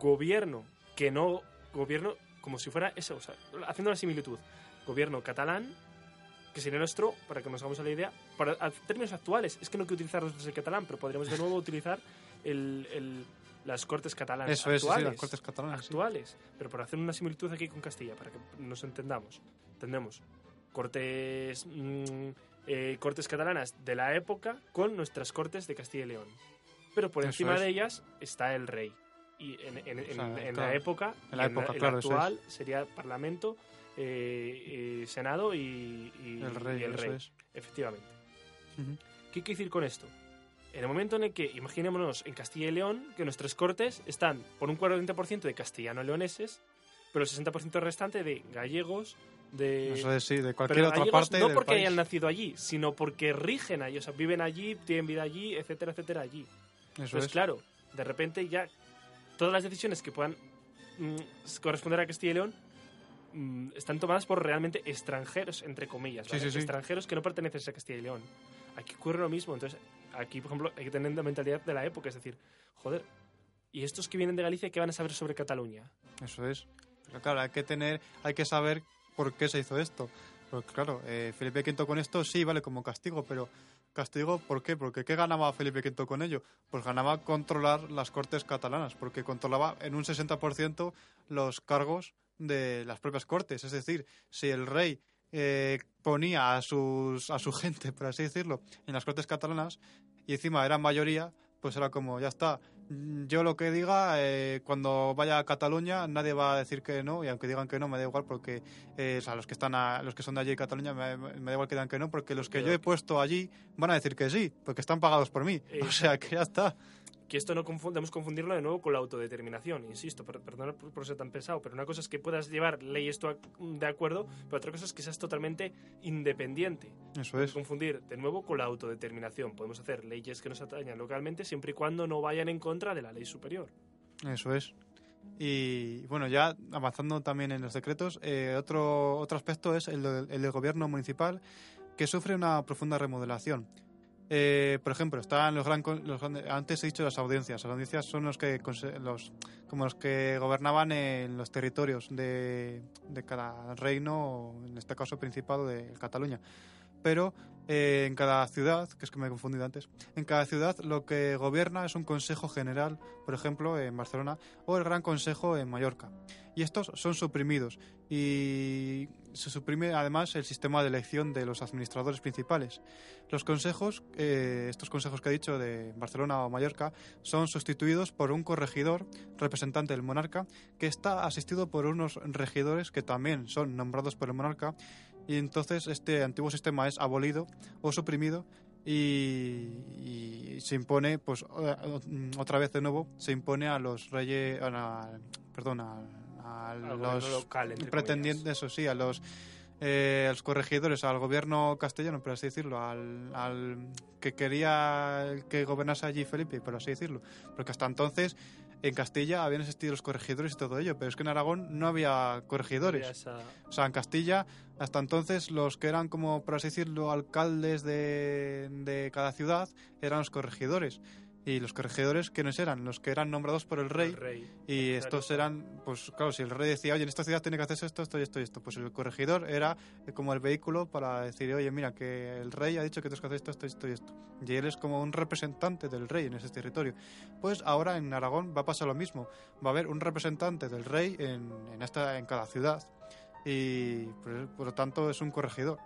gobierno que no. Gobierno como si fuera eso, o sea, haciendo una similitud. Gobierno catalán, que sería nuestro, para que nos hagamos a la idea, para a términos actuales. Es que no hay que utilizar nosotros el catalán, pero podríamos de nuevo utilizar el, el- las cortes catalanas Eso es, sí, sí, actuales las cortes catalanas. sí. actuales, pero por hacer una similitud aquí con Castilla, para que nos entendamos. Tendremos cortes, mm, eh, cortes catalanas de la época con nuestras cortes de Castilla y León. Pero por Eso encima es. de ellas está el rey. Y en, en- en- sea, en claro. la época, En la época, claro, actual sería Parlamento, eh, eh, Senado y, y- El rey, y el rey. es. Efectivamente. Ujú. ¿Qué quiero decir con esto? En el momento en el que, imaginémonos en Castilla y León, que nuestras cortes están por un 40% de castellano-leoneses, pero el 60% restante de gallegos, de... Sí, pero cualquier otra gallegos parte no del porque país. hayan nacido allí, sino porque rigen allí, o sea, viven allí, tienen vida allí, etcétera, etcétera, allí. Eso Entonces, es. claro, de repente ya todas las decisiones que puedan mm, corresponder a Castilla y León mm, están tomadas por realmente extranjeros, entre comillas, Sí, ¿vale? sí, sí. extranjeros que no pertenecen a Castilla y León. Aquí ocurre lo mismo, entonces aquí, por ejemplo, hay que tener la mentalidad de la época, es decir, joder, ¿y estos que vienen de Galicia qué van a saber sobre Cataluña? Eso es. Pero claro, hay que tener, hay que saber por qué se hizo esto. Porque claro, eh, Felipe V con esto sí vale como castigo, pero castigo ¿por qué? Porque ¿qué ganaba Felipe V con ello? Pues ganaba controlar las cortes catalanas, porque controlaba en un 60% los cargos de las propias cortes. Es decir, si el rey eh, ponía a, sus, a su [LAUGHS] gente, por así decirlo, en las cortes catalanas y encima eran mayoría, pues era como, ya está, yo lo que diga, eh, cuando vaya a Cataluña nadie va a decir que no, y aunque digan que no, me da igual porque, eh, o sea, los que, están a- los que son de allí en Cataluña, me, me da igual que digan que no, porque los que Pero- yo he puesto allí van a decir que sí, porque están pagados por mí. O sea, que ya está. Que esto no confundamos confundirlo de nuevo con la autodeterminación, insisto, per- perdona por, por ser tan pesado, pero una cosa es que puedas llevar leyes de acuerdo, pero otra cosa es que seas totalmente independiente. Eso es. confundir de nuevo con la autodeterminación. Podemos hacer leyes que nos atañan localmente siempre y cuando no vayan en contra de la ley superior. Eso es. Y bueno, ya avanzando también en los decretos, eh, otro, otro aspecto es el, el del gobierno municipal que sufre una profunda remodelación. Eh, por ejemplo, están los gran, los antes he dicho las audiencias. Las audiencias son los que los como los que gobernaban en los territorios de, cada reino, en este caso principado de Cataluña. Pero eh, en cada ciudad, que es que me he confundido antes, en cada ciudad lo que gobierna es un consejo general, por ejemplo, en Barcelona, o el Gran Consejo en Mallorca. Y estos son suprimidos y se suprime además el sistema de elección de los administradores principales. Los consejos, eh, estos consejos que he dicho de Barcelona o Mallorca, son sustituidos por un corregidor, representante del monarca, que está asistido por unos regidores que también son nombrados por el monarca. Y entonces este antiguo sistema es abolido o suprimido y, y se impone, pues otra vez de nuevo, se impone a los reyes, a perdón, a, a los local, pretendientes, eso sí, a los, eh, a los corregidores, al gobierno castellano, por así decirlo, al, al que quería que gobernase allí Felipe, por así decirlo, porque hasta entonces en Castilla habían existido los corregidores y todo ello, pero es que en Aragón no había corregidores. Había esa- O sea, en Castilla, hasta entonces, los que eran como, por así decirlo, alcaldes de, de cada ciudad eran los corregidores. Y los corregidores, ¿quiénes eran? Los que eran nombrados por el rey. el rey. Y Claro. estos eran, pues claro, si el rey decía, oye, en esta ciudad tiene que hacerse esto, esto y esto y esto, pues el corregidor era eh, como el vehículo para decir, oye, mira, que el rey ha dicho que tienes que hacer esto, esto, esto y esto. Y él es como un representante del rey en ese territorio. Pues ahora en Aragón va a pasar lo mismo. Va a haber un representante del rey en, en, esta, en cada ciudad. Y por, por lo tanto es un corregidor.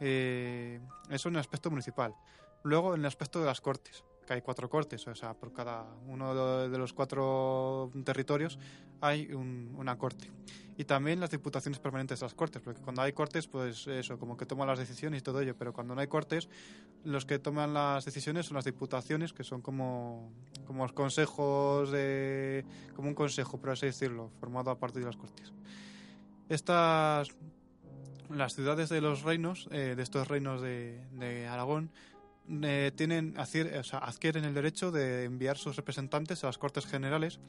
Eh, eso en el aspecto municipal. Luego en el aspecto de las cortes, hay cuatro cortes, o sea, por cada uno de los cuatro territorios hay un- una corte. Y también las diputaciones permanentes de las cortes, porque cuando hay cortes, pues eso, como que toman las decisiones y todo ello, pero cuando no hay cortes, los que toman las decisiones son las diputaciones, que son como, como los consejos de... como un consejo, por así decirlo, formado a partir de las cortes. Estas... Las ciudades de los reinos, eh, de estos reinos de Aragón, eh, tienen, adquieren el derecho de enviar sus representantes a las Cortes Generales,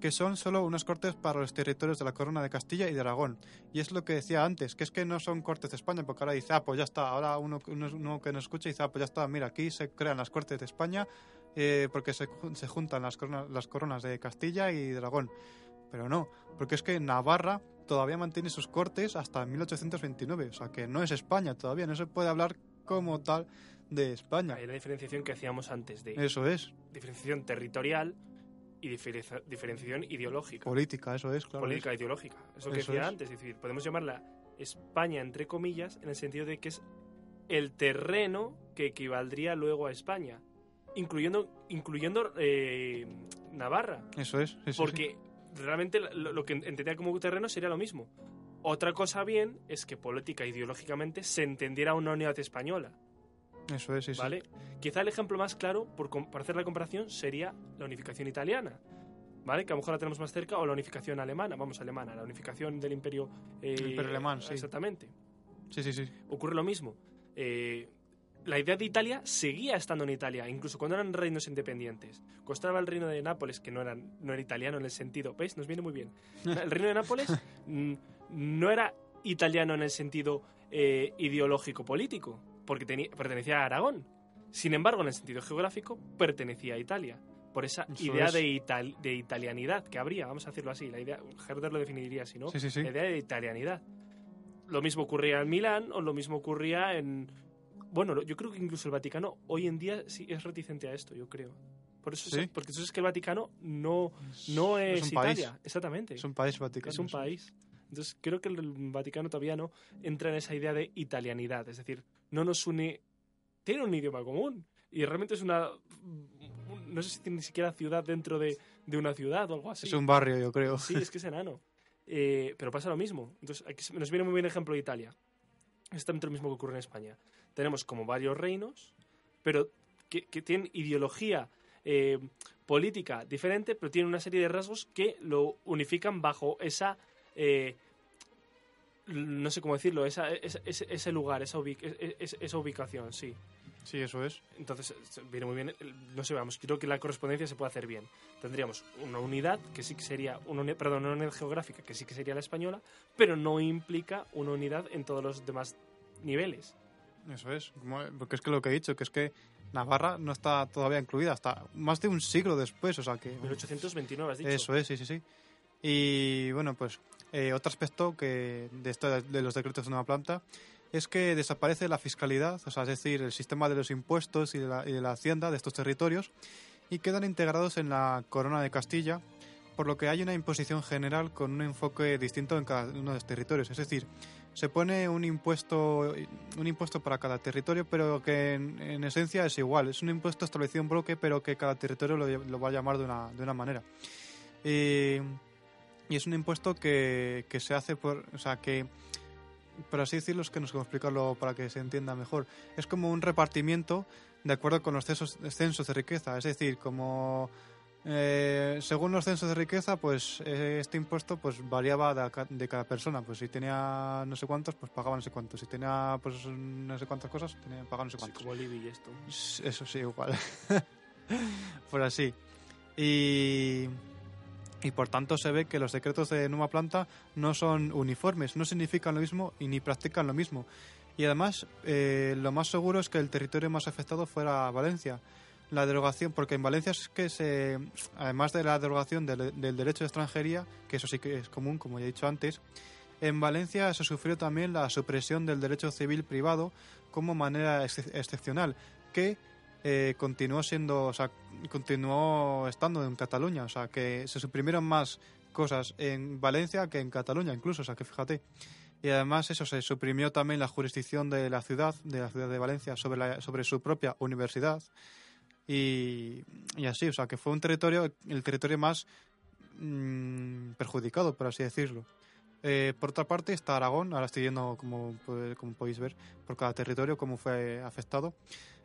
que son solo unas cortes para los territorios de la Corona de Castilla y de Aragón. Y es lo que decía antes, que es que no son cortes de España, porque ahora dice, ah, pues ya está, ahora uno, uno, uno que nos escucha dice, ah, pues ya está, mira, aquí se crean las cortes de España eh, porque se, se juntan las coronas, las coronas de Castilla y de Aragón. Pero no, porque es que Navarra todavía mantiene sus cortes hasta 1829, o sea que no es España todavía, no se puede hablar como tal de España. Hay la diferenciación que hacíamos antes de Eso es, diferenciación territorial y diferencia- diferenciación ideológica. política, eso es, claro. política ideológica. Es lo que Eso decía es. antes. Es decir, podemos llamarla España, entre comillas, en el sentido de que es el terreno que equivaldría luego a España, incluyendo, incluyendo eh, Navarra. Eso es, sí. Porque realmente lo, lo que entendía como terreno sería lo mismo. Otra cosa bien es que política ideológicamente se entendiera una unidad española, Eso es, sí, sí. ¿vale? Quizá el ejemplo más claro, por, para hacer la comparación, sería la unificación italiana, ¿vale? Que a lo mejor la tenemos más cerca, o la unificación alemana, vamos, alemana, la unificación del imperio... eh, El imperio alemán, sí. Exactamente. Sí, sí, sí. Ocurre lo mismo. Eh, la idea de Italia seguía estando en Italia, incluso cuando eran reinos independientes. Cuando estaba el reino de Nápoles, que no era, no era italiano en el sentido, ¿veis? Nos viene muy bien. [LAUGHS] El reino de Nápoles mm, no era italiano en el sentido eh, ideológico político, porque tenía- pertenecía a Aragón. Sin embargo, en el sentido geográfico, pertenecía a Italia. Por esa Eso idea es. de, ital- de italianidad que habría, vamos a decirlo así. La idea, Herder lo definiría así, ¿no? Sí, sí, sí. La idea de italianidad. Lo mismo ocurría en Milán o lo mismo ocurría en... Bueno, yo creo que incluso el Vaticano hoy en día sí es reticente a esto, yo creo. Por eso ¿Sí? es, porque eso es que el Vaticano no, no es, país. Italia, exactamente. Es un país Vaticano. Es un país. Entonces creo que el Vaticano todavía no entra en esa idea de italianidad, es decir, no nos une, tiene un idioma común y realmente es una, un- no sé si tiene ni siquiera ciudad dentro de, de una ciudad o algo así. Es un barrio, yo creo. Sí, es que es enano. Eh, pero pasa lo mismo. Entonces, aquí nos viene muy bien el ejemplo de Italia. Es exactamente lo mismo que ocurre en España. Tenemos como varios reinos, pero que, que tienen ideología eh, política diferente, pero tienen una serie de rasgos que lo unifican bajo esa... eh, no sé cómo decirlo, esa, esa- ese, ese lugar, esa, es- es- esa ubicación, sí. Sí, eso es. Entonces, viene muy bien. No sé, vamos, creo que la correspondencia se puede hacer bien. Tendríamos una unidad, que sí que sería, una uni- perdón, una unidad geográfica, que sí que sería la española, pero no implica una unidad en todos los demás niveles. Eso es. Porque es que lo que he dicho, que es que Navarra no está todavía incluida hasta más de un siglo después, o sea que... 1829, has dicho. Eso es, sí, sí, sí. Y bueno, pues eh, otro aspecto que de, esto, de los decretos de nueva planta es que desaparece la fiscalidad, o sea, es decir, el sistema de los impuestos y de la, y de la hacienda de estos territorios y quedan integrados en la corona de Castilla, por lo que hay una imposición general con un enfoque distinto en cada uno de los territorios. Es decir, se pone un impuesto, un impuesto para cada territorio, pero que en, en esencia es igual. Es un impuesto establecido en bloque, pero que cada territorio lo, lo va a llamar de una, de una manera. Y, y es un impuesto que, que se hace por. O sea, que. Por así decirlo, es que no sé cómo explicarlo para que se entienda mejor. Es como un repartimiento de acuerdo con los censos, censos de riqueza. Es decir, como. eh, según los censos de riqueza, pues eh, este impuesto pues variaba de, de cada persona. Pues si tenía no sé cuántos, pues pagaba no sé cuántos. Si tenía pues no sé cuántas cosas, tenía, pagaba no sé cuántos. como Libby y esto. Eso sí, igual. [LAUGHS] por así. Y, y por tanto se ve que los decretos de nueva planta no son uniformes, no significan lo mismo y ni practican lo mismo. Y además, eh, lo más seguro es que el territorio más afectado fuera Valencia. La derogación, porque en Valencia es que se, además de la derogación del, derecho de extranjería, que eso sí que es común, como ya he dicho antes, en Valencia se sufrió también la supresión del derecho civil privado como manera ex- excepcional, que eh, continuó siendo, o sea, continuó estando en Cataluña, o sea, que se suprimieron más cosas en Valencia que en Cataluña, incluso, o sea, que fíjate. Y además eso se suprimió también la jurisdicción de la ciudad, de la ciudad de Valencia, sobre, la, sobre su propia universidad. Y, y así, o sea, que fue un territorio, el territorio más mm, perjudicado, por así decirlo. Eh, por otra parte está Aragón, ahora estoy yendo, como, pu- como podéis ver, por cada territorio, cómo fue afectado.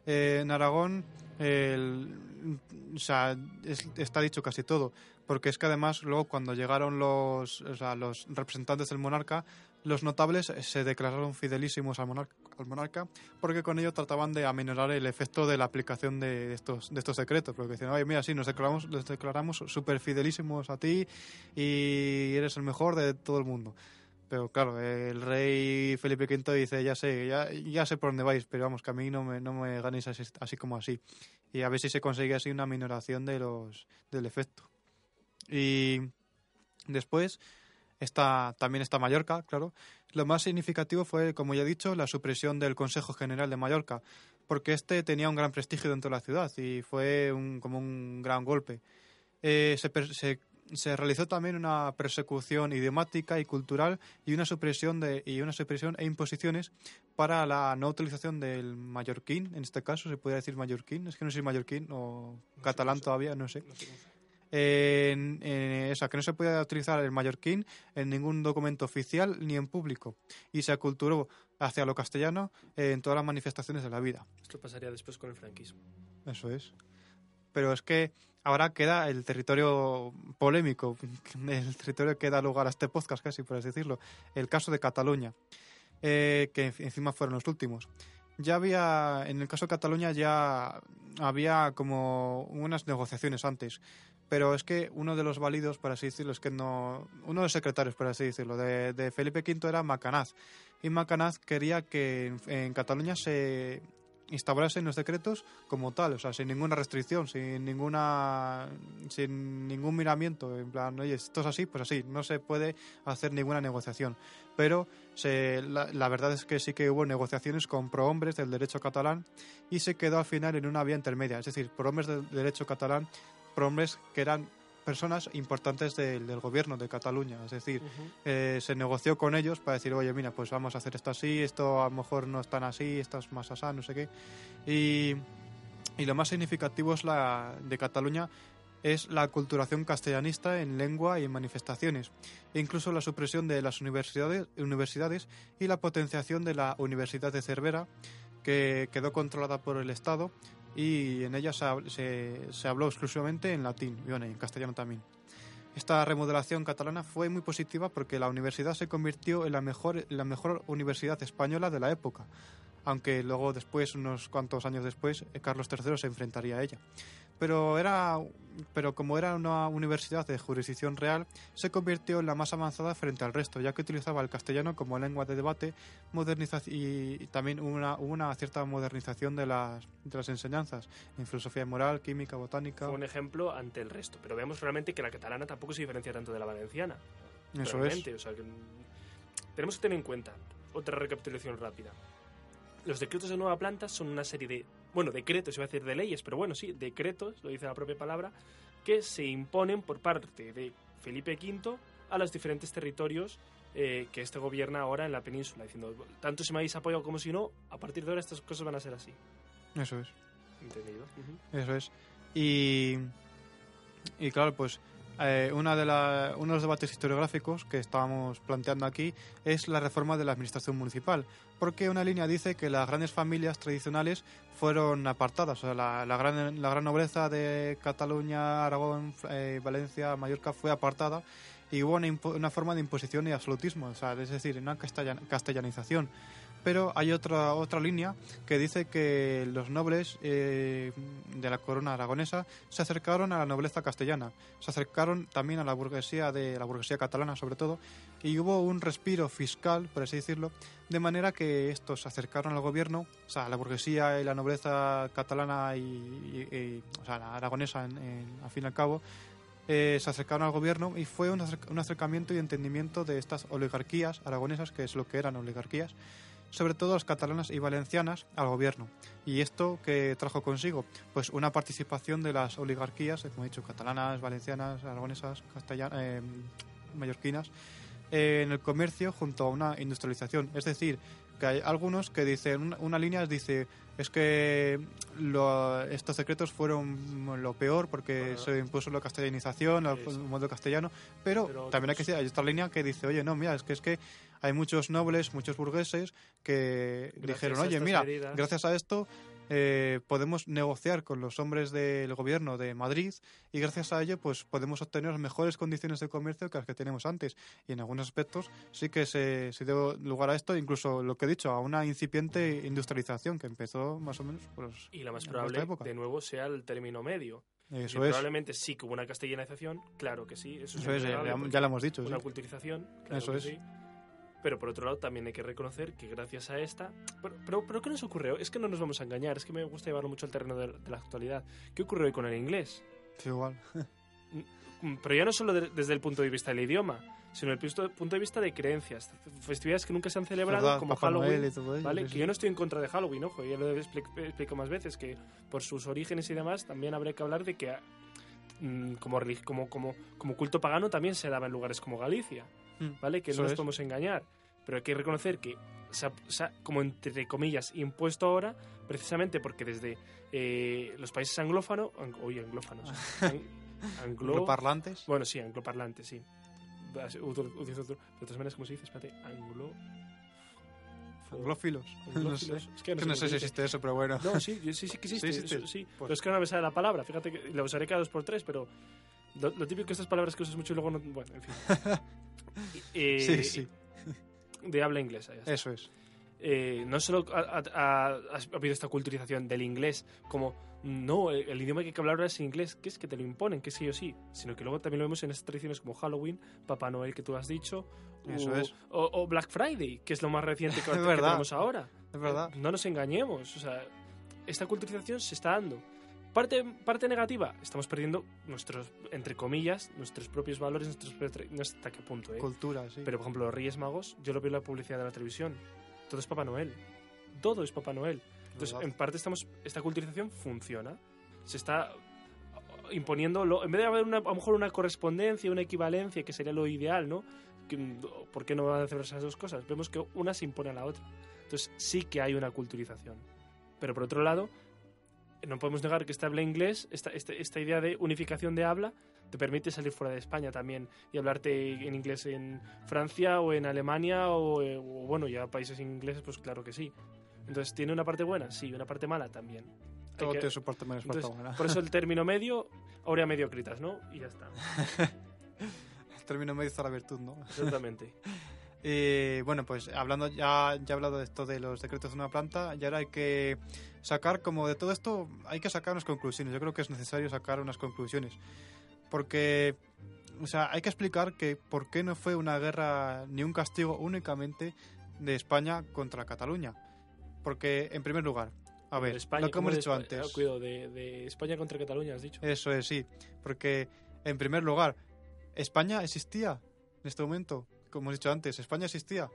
Eh, en Aragón, el- o sea, es- está dicho casi todo, porque es que además luego cuando llegaron los, o sea, los representantes del monarca, los notables se declararon fidelísimos al monarca, al monarca, porque con ello trataban de aminorar el efecto de la aplicación de estos, de estos decretos, porque decían, oye, mira, sí, nos declaramos, nos declaramos súper fidelísimos a ti y eres el mejor de todo el mundo. Pero claro, el rey Felipe V dice, ya sé, ya, ya sé por dónde vais, pero vamos, que a mí no me, no me ganéis así, así como así. Y a ver si se consigue así una minoración de los, del efecto. Y después está, también está Mallorca, claro. Lo más significativo fue, como ya he dicho, la supresión del Consejo General de Mallorca, porque este tenía un gran prestigio dentro de la ciudad y fue un- como un gran golpe. Eh, se, se realizó también una persecución idiomática y cultural y una supresión de y una supresión e imposiciones para la no utilización del mallorquín, en este caso se puede decir mallorquín, es que no sé si mallorquín o catalán sé. todavía, no sé. No sé En, en- sea, que no se podía utilizar el mallorquín en ningún documento oficial ni en público y se aculturó hacia lo castellano en todas las manifestaciones de la vida. Esto pasaría después con el franquismo. Eso es. Pero es que ahora queda el territorio polémico, [LAUGHS] el territorio que da lugar a este podcast casi, por así decirlo, el caso de Cataluña, eh, que en- encima fueron los últimos. ya había, en el caso de Cataluña ya había como unas negociaciones antes. Pero es que uno de los válidos, por así decirlo, es que no. Uno de los secretarios, por así decirlo, de, de Felipe V era Macanaz. Y Macanaz quería que en, en Cataluña se instaurasen los decretos como tal, o sea, sin ninguna restricción, sin ninguna sin ningún miramiento, en plan, oye, esto es así, pues así, no se puede hacer ninguna negociación. Pero la, la verdad es que sí que hubo negociaciones con prohombres del derecho catalán y se quedó al final en una vía intermedia, es decir, prohombres del derecho catalán, prohombres que eran personas importantes del, del gobierno de Cataluña, es decir, eh, se negoció con ellos para decir, oye, mira, pues vamos a hacer esto así, esto a lo mejor no es tan así, esto es más asá, no sé qué. Y, y lo más significativo es la de Cataluña es la culturación castellanista en lengua y en manifestaciones, e incluso la supresión de las universidades, universidades y la potenciación de la Universidad de Cervera, que quedó controlada por el Estado y en ella se, se- se habló exclusivamente en latín y en castellano también. Esta remodelación catalana fue muy positiva porque la universidad se convirtió en la mejor, la mejor universidad española de la época, aunque luego después, unos cuantos años después, eh, Carlos III se enfrentaría a ella. Pero, era, pero como era una universidad de jurisdicción real, se convirtió en la más avanzada frente al resto, ya que utilizaba el castellano como lengua de debate moderniza- y, también hubo una, una cierta modernización de las, de las enseñanzas en filosofía moral, química, botánica. Fue un ejemplo ante el resto. Pero vemos realmente que la catalana tampoco se diferencia tanto de la valenciana. Eso es. realmente. O sea, que, tenemos que tener en cuenta, otra recapitulación rápida. Los decretos de nueva planta son una serie de, bueno, decretos, iba a decir de leyes, pero bueno, sí, decretos, lo dice la propia palabra, que se imponen por parte de Felipe V a los diferentes territorios eh, que este gobierna ahora en la península, diciendo, tanto si me habéis apoyado como si no, a partir de ahora estas cosas van a ser así. Eso es. ¿Entendido? Eso es. Y, y claro, pues eh, una de la, uno de los debates historiográficos que estábamos planteando aquí es la reforma de la administración municipal, porque una línea dice que las grandes familias tradicionales fueron apartadas, o sea, la, la gran, la gran nobleza de Cataluña, Aragón, eh, Valencia, Mallorca fue apartada y hubo una, una forma de imposición y absolutismo, o sea, es decir, una castellan- castellanización. Pero hay otra, otra línea que dice que los nobles eh, de la corona aragonesa se acercaron a la nobleza castellana, se acercaron también a la burguesía de la burguesía catalana sobre todo, y hubo un respiro fiscal, por así decirlo, de manera que estos se acercaron al gobierno, o sea, la burguesía y la nobleza catalana y, o sea, aragonesa, en, al fin y al cabo, eh, se acercaron al gobierno y fue un acercamiento y entendimiento de estas oligarquías aragonesas, que es lo que eran oligarquías, sobre todo las catalanas y valencianas, al gobierno. ¿Y esto que trajo consigo? Pues una participación de las oligarquías, eh, como he dicho, catalanas, valencianas, aragonesas, castellanas, eh, mallorquinas, eh, en el comercio junto a una industrialización. Es decir, que hay algunos que dicen, una, una línea dice, es que lo- estos secretos fueron lo peor porque se impuso la castellanización, el, modelo castellano, pero, Pero también hay que hay otra línea que dice, oye, no, mira, es que es que hay muchos nobles, muchos burgueses que Gracias dijeron, oye, mira, gracias a esto eh, podemos negociar con los hombres del gobierno de Madrid y gracias a ello pues podemos obtener mejores condiciones de comercio que las que teníamos antes y en algunos aspectos sí que se, se dio lugar a esto incluso lo que he dicho a una incipiente industrialización que empezó más o menos pues, Y la más probable, época. de nuevo, sea el término medio. Eso es probablemente sí que hubo una castellanización, claro que sí, eso, eso es, porque ya lo hemos dicho una sí. culturización, claro Eso que es. sí. Pero por otro lado también hay que reconocer que gracias a esta... Pero, pero, pero ¿qué nos ocurrió? Es que no nos vamos a engañar, es que me gusta llevarlo mucho al terreno de, de la actualidad. ¿Qué ocurrió hoy con el inglés? Sí, igual Mm, Pero ya no solo de- desde el punto de vista del idioma, sino desde el punto- de vista de creencias. Festividades que nunca se han celebrado, ¿Verdad? como Papá Halloween. Ello, ¿Vale? Que yo no estoy en contra de Halloween, ojo, ya lo he expli- explicado más veces, que por sus orígenes y demás también habría que hablar de que mm, como, como, como, como culto pagano también se daba en lugares como Galicia, Mm, ¿vale? Que no nos es. podemos engañar. Pero hay que reconocer que se ha, se ha, como entre comillas, impuesto ahora, precisamente porque desde eh, los países anglófanos, ang- oye, anglófanos, ang- anglo, parlantes bueno, sí, angloparlantes, sí. Otro- De todas maneras, ¿cómo se dice? Espérate, anglo... anglófilos [LAUGHS] no sé anglófilos. Es que Es que no sé si existe eso pero bueno No, sí, yo- sí, sí que existe. [LAUGHS] Sí existe. eso sí. Pues- Pero es que no me sale la palabra. Fíjate que la usaré cada dos por tres, pero lo, lo típico de estas palabras que usas mucho y luego no. Bueno, en fin. [LAUGHS] Eh, sí sí De habla inglesa, ya eso es eh, no solo ha, ha- ha- ha habido esta culturización del inglés como no, el, el idioma que hay que hablar ahora es inglés, que es que te lo imponen, que sí o sí, sino que luego también lo vemos en estas tradiciones como Halloween, Papá Noel que tú has dicho, Eso o, es. o- o Black Friday, que es lo más reciente que, [LAUGHS] Es que tenemos ahora. Es verdad. No nos engañemos, o sea, esta culturización se está dando. Parte, parte negativa, estamos perdiendo nuestros, entre comillas, nuestros propios valores, nuestros, no sé hasta qué punto, ¿eh? Cultura, sí. Pero, por ejemplo, los Reyes Magos, yo lo veo en la publicidad de la televisión. Todo es Papá Noel. Todo es Papá Noel. Entonces, Verdad. en parte, estamos, esta culturización funciona. Se está imponiendo, lo- en vez de haber una, a lo mejor una correspondencia, una equivalencia, que sería lo ideal, ¿no? ¿Por qué no van a hacer esas dos cosas? Vemos que una se impone a la otra. Entonces, sí que hay una culturización. Pero, por otro lado, no podemos negar que este habla inglés, esta, este- esta idea de unificación de habla, te permite salir fuera de España también y hablarte en inglés en Francia o en Alemania o, eh, o, bueno, ya países ingleses, pues claro que sí. Entonces, ¿tiene una parte buena? Sí, una parte mala también. Todo que- tiene su parte menos entonces, parte buena. por eso el [LAUGHS] término medio, aurea mediocritas, ¿no? Y ya está. [LAUGHS] El término medio está la virtud, ¿no? Exactamente. [LAUGHS] Y bueno, pues hablando ya, ya he hablado de esto de los decretos de una planta y ahora hay que sacar como de todo esto, hay que sacar unas conclusiones. Yo creo que es necesario sacar unas conclusiones. Porque, o sea, hay que explicar que por qué no fue una guerra ni un castigo únicamente de España contra Cataluña. Porque, en primer lugar, a ver, España, lo que ¿cómo hemos dicho antes. ah, cuidado, de, de España contra Cataluña, has dicho. Eso es, sí. Porque, en primer lugar, España existía en este momento. Como he dicho antes, España existía.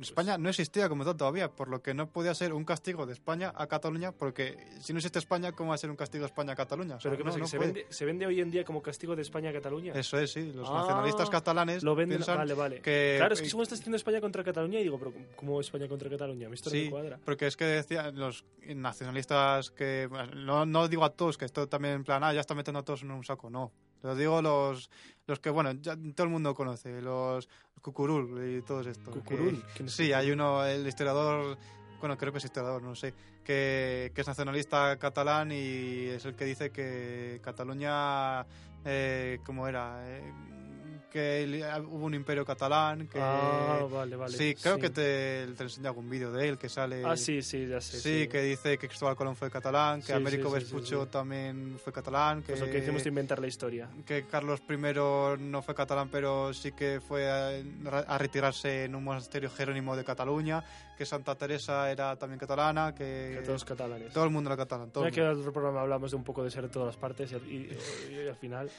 España no existía como tal todavía, por lo que no podía ser un castigo de España a Cataluña, porque si no existe España, ¿cómo va a ser un castigo de España a Cataluña? O sea, Pero ¿qué no- pasa? no se vende, se vende hoy en día como castigo de España a Cataluña. Eso es, sí. Los Ah, nacionalistas catalanes Lo venden, piensan vale, vale. que... claro, es que según estás diciendo España contra Cataluña y digo, pero ¿cómo España contra Cataluña? Historia Sí, me cuadra. porque es que decían los nacionalistas que... No, no digo a todos, que esto también en plan, ah, ya está metiendo a todos en un saco, no. Lo digo los, los que, bueno, ya todo el mundo conoce, los Cucurul y todos estos. Cucurul, ¿quién es Sí, hay uno, el historiador, bueno, creo que es historiador, no sé, que, que es nacionalista catalán y es el que dice que Cataluña, eh, ¿cómo era? Eh, que el- hubo un imperio catalán, que... Ah, vale, vale. sí, creo que te, te enseñé algún vídeo de él que sale... Ah, sí, sí, ya sé. Sí, que dice que Cristóbal Colón fue catalán, que Sí, Américo sí, sí, sí, sí. también fue catalán, que, Pues lo que hicimos de inventar la historia. que Carlos I no fue catalán, pero sí que fue a, a retirarse en un monasterio jerónimo de Cataluña, que Santa Teresa era también catalana, que, Que todos catalanes. todo el mundo era catalán. Todo Ya que en otro programa hablamos de un poco de ser de todas las partes y, y- y al final.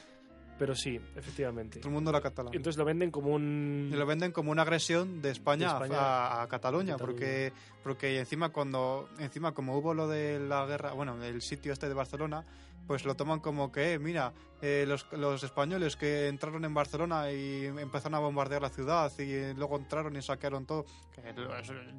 Pero sí, efectivamente. Todo el mundo era catalán. Entonces lo venden como un. Y lo venden como una agresión de España, De España a, a Cataluña, Cataluña. porque porque encima cuando encima como hubo lo de la guerra, bueno, el sitio este de Barcelona, pues lo toman como que, eh, mira, eh, los, los españoles que entraron en Barcelona y empezaron a bombardear la ciudad y luego entraron y saquearon todo. Que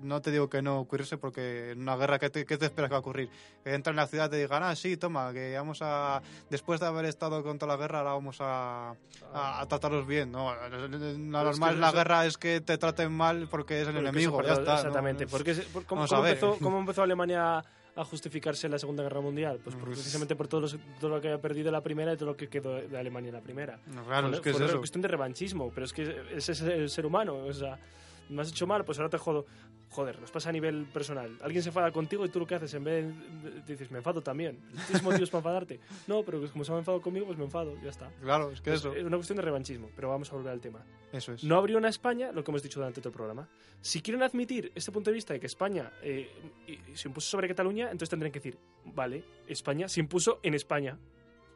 no te digo que no ocurriese porque en una guerra, ¿qué te, qué te esperas que va a ocurrir? Que entran en la ciudad y te digan, ah, sí, toma, que vamos a, después de haber estado contra la guerra, ahora vamos a, a, a tratarlos bien, ¿no? Lo normal en la guerra es que te traten mal porque es el Porque enemigo, ya está. ¿no? Exactamente. Porque, se- por- ¿cómo, Vamos a cómo ver. empezó, cómo empezó Alemania a justificarse en la Segunda Guerra Mundial? Pues Pues- precisamente por todo, los- todo lo que había perdido la primera y todo lo que quedó de Alemania en la primera. No, claro, es que es una eso. cuestión de revanchismo, pero es que ese es el ser humano. O sea, me has hecho mal, pues ahora te jodo. Joder, nos pasa a nivel personal. Alguien se enfada contigo y tú lo que haces, en vez de, de- dices, me enfado también. ¿Tienes motivos para enfadarte? No, pero como se ha enfadado conmigo, pues me enfado, ya está. Claro, es que Es- eso, Es una cuestión de revanchismo, pero vamos a volver al tema. eso es. No abrió una España, lo que hemos dicho durante todo el programa. Si quieren admitir este punto de vista de que España eh, se impuso sobre Cataluña, entonces tendrían que decir, vale, España se impuso en España.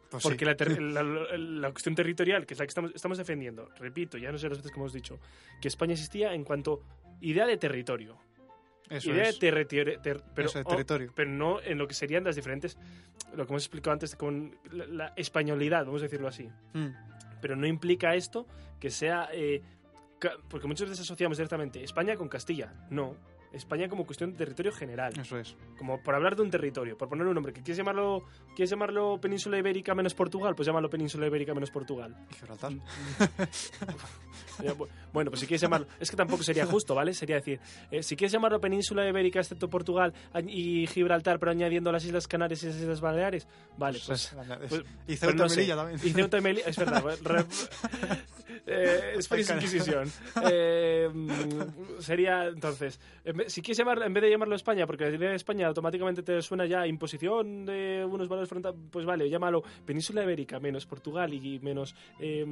Pues sí. Porque la, ter- la- la- la cuestión territorial, que es la que estamos, estamos defendiendo, repito, ya no sé las veces que hemos dicho, que España existía en cuanto idea de territorio. Eso idea es. de territorio, ter- pero, Eso, de territorio. pero no en lo que serían las diferentes, lo que hemos explicado antes con la, españolidad, vamos a decirlo así Mm. pero no implica esto que sea... eh, porque muchas veces asociamos directamente España con Castilla. No. España como cuestión de territorio general. Eso es. Como por hablar de un territorio, por poner un nombre. que ¿Quieres llamarlo, ¿Quieres llamarlo Península Ibérica menos Portugal? Pues llámalo Península Ibérica menos Portugal. Y Gibraltar. [LAUGHS] Bueno, pues si quieres llamarlo... Es que tampoco sería justo, ¿vale? Sería decir, eh, si quieres llamarlo Península Ibérica excepto Portugal y Gibraltar, pero añadiendo las Islas Canarias y las Islas Baleares, vale, pues... Pues, pues- y Ceuta y sé. Melilla también. Y Ceuta y Melilla, es verdad. [LAUGHS] Eh, [LAUGHS] Inquisition. Eh, sería, entonces, si quieres llamarlo, en vez de llamarlo España, porque la idea de España automáticamente te suena ya a imposición de unos valores frontales, pues vale, llámalo Península Ibérica menos Portugal y menos eh,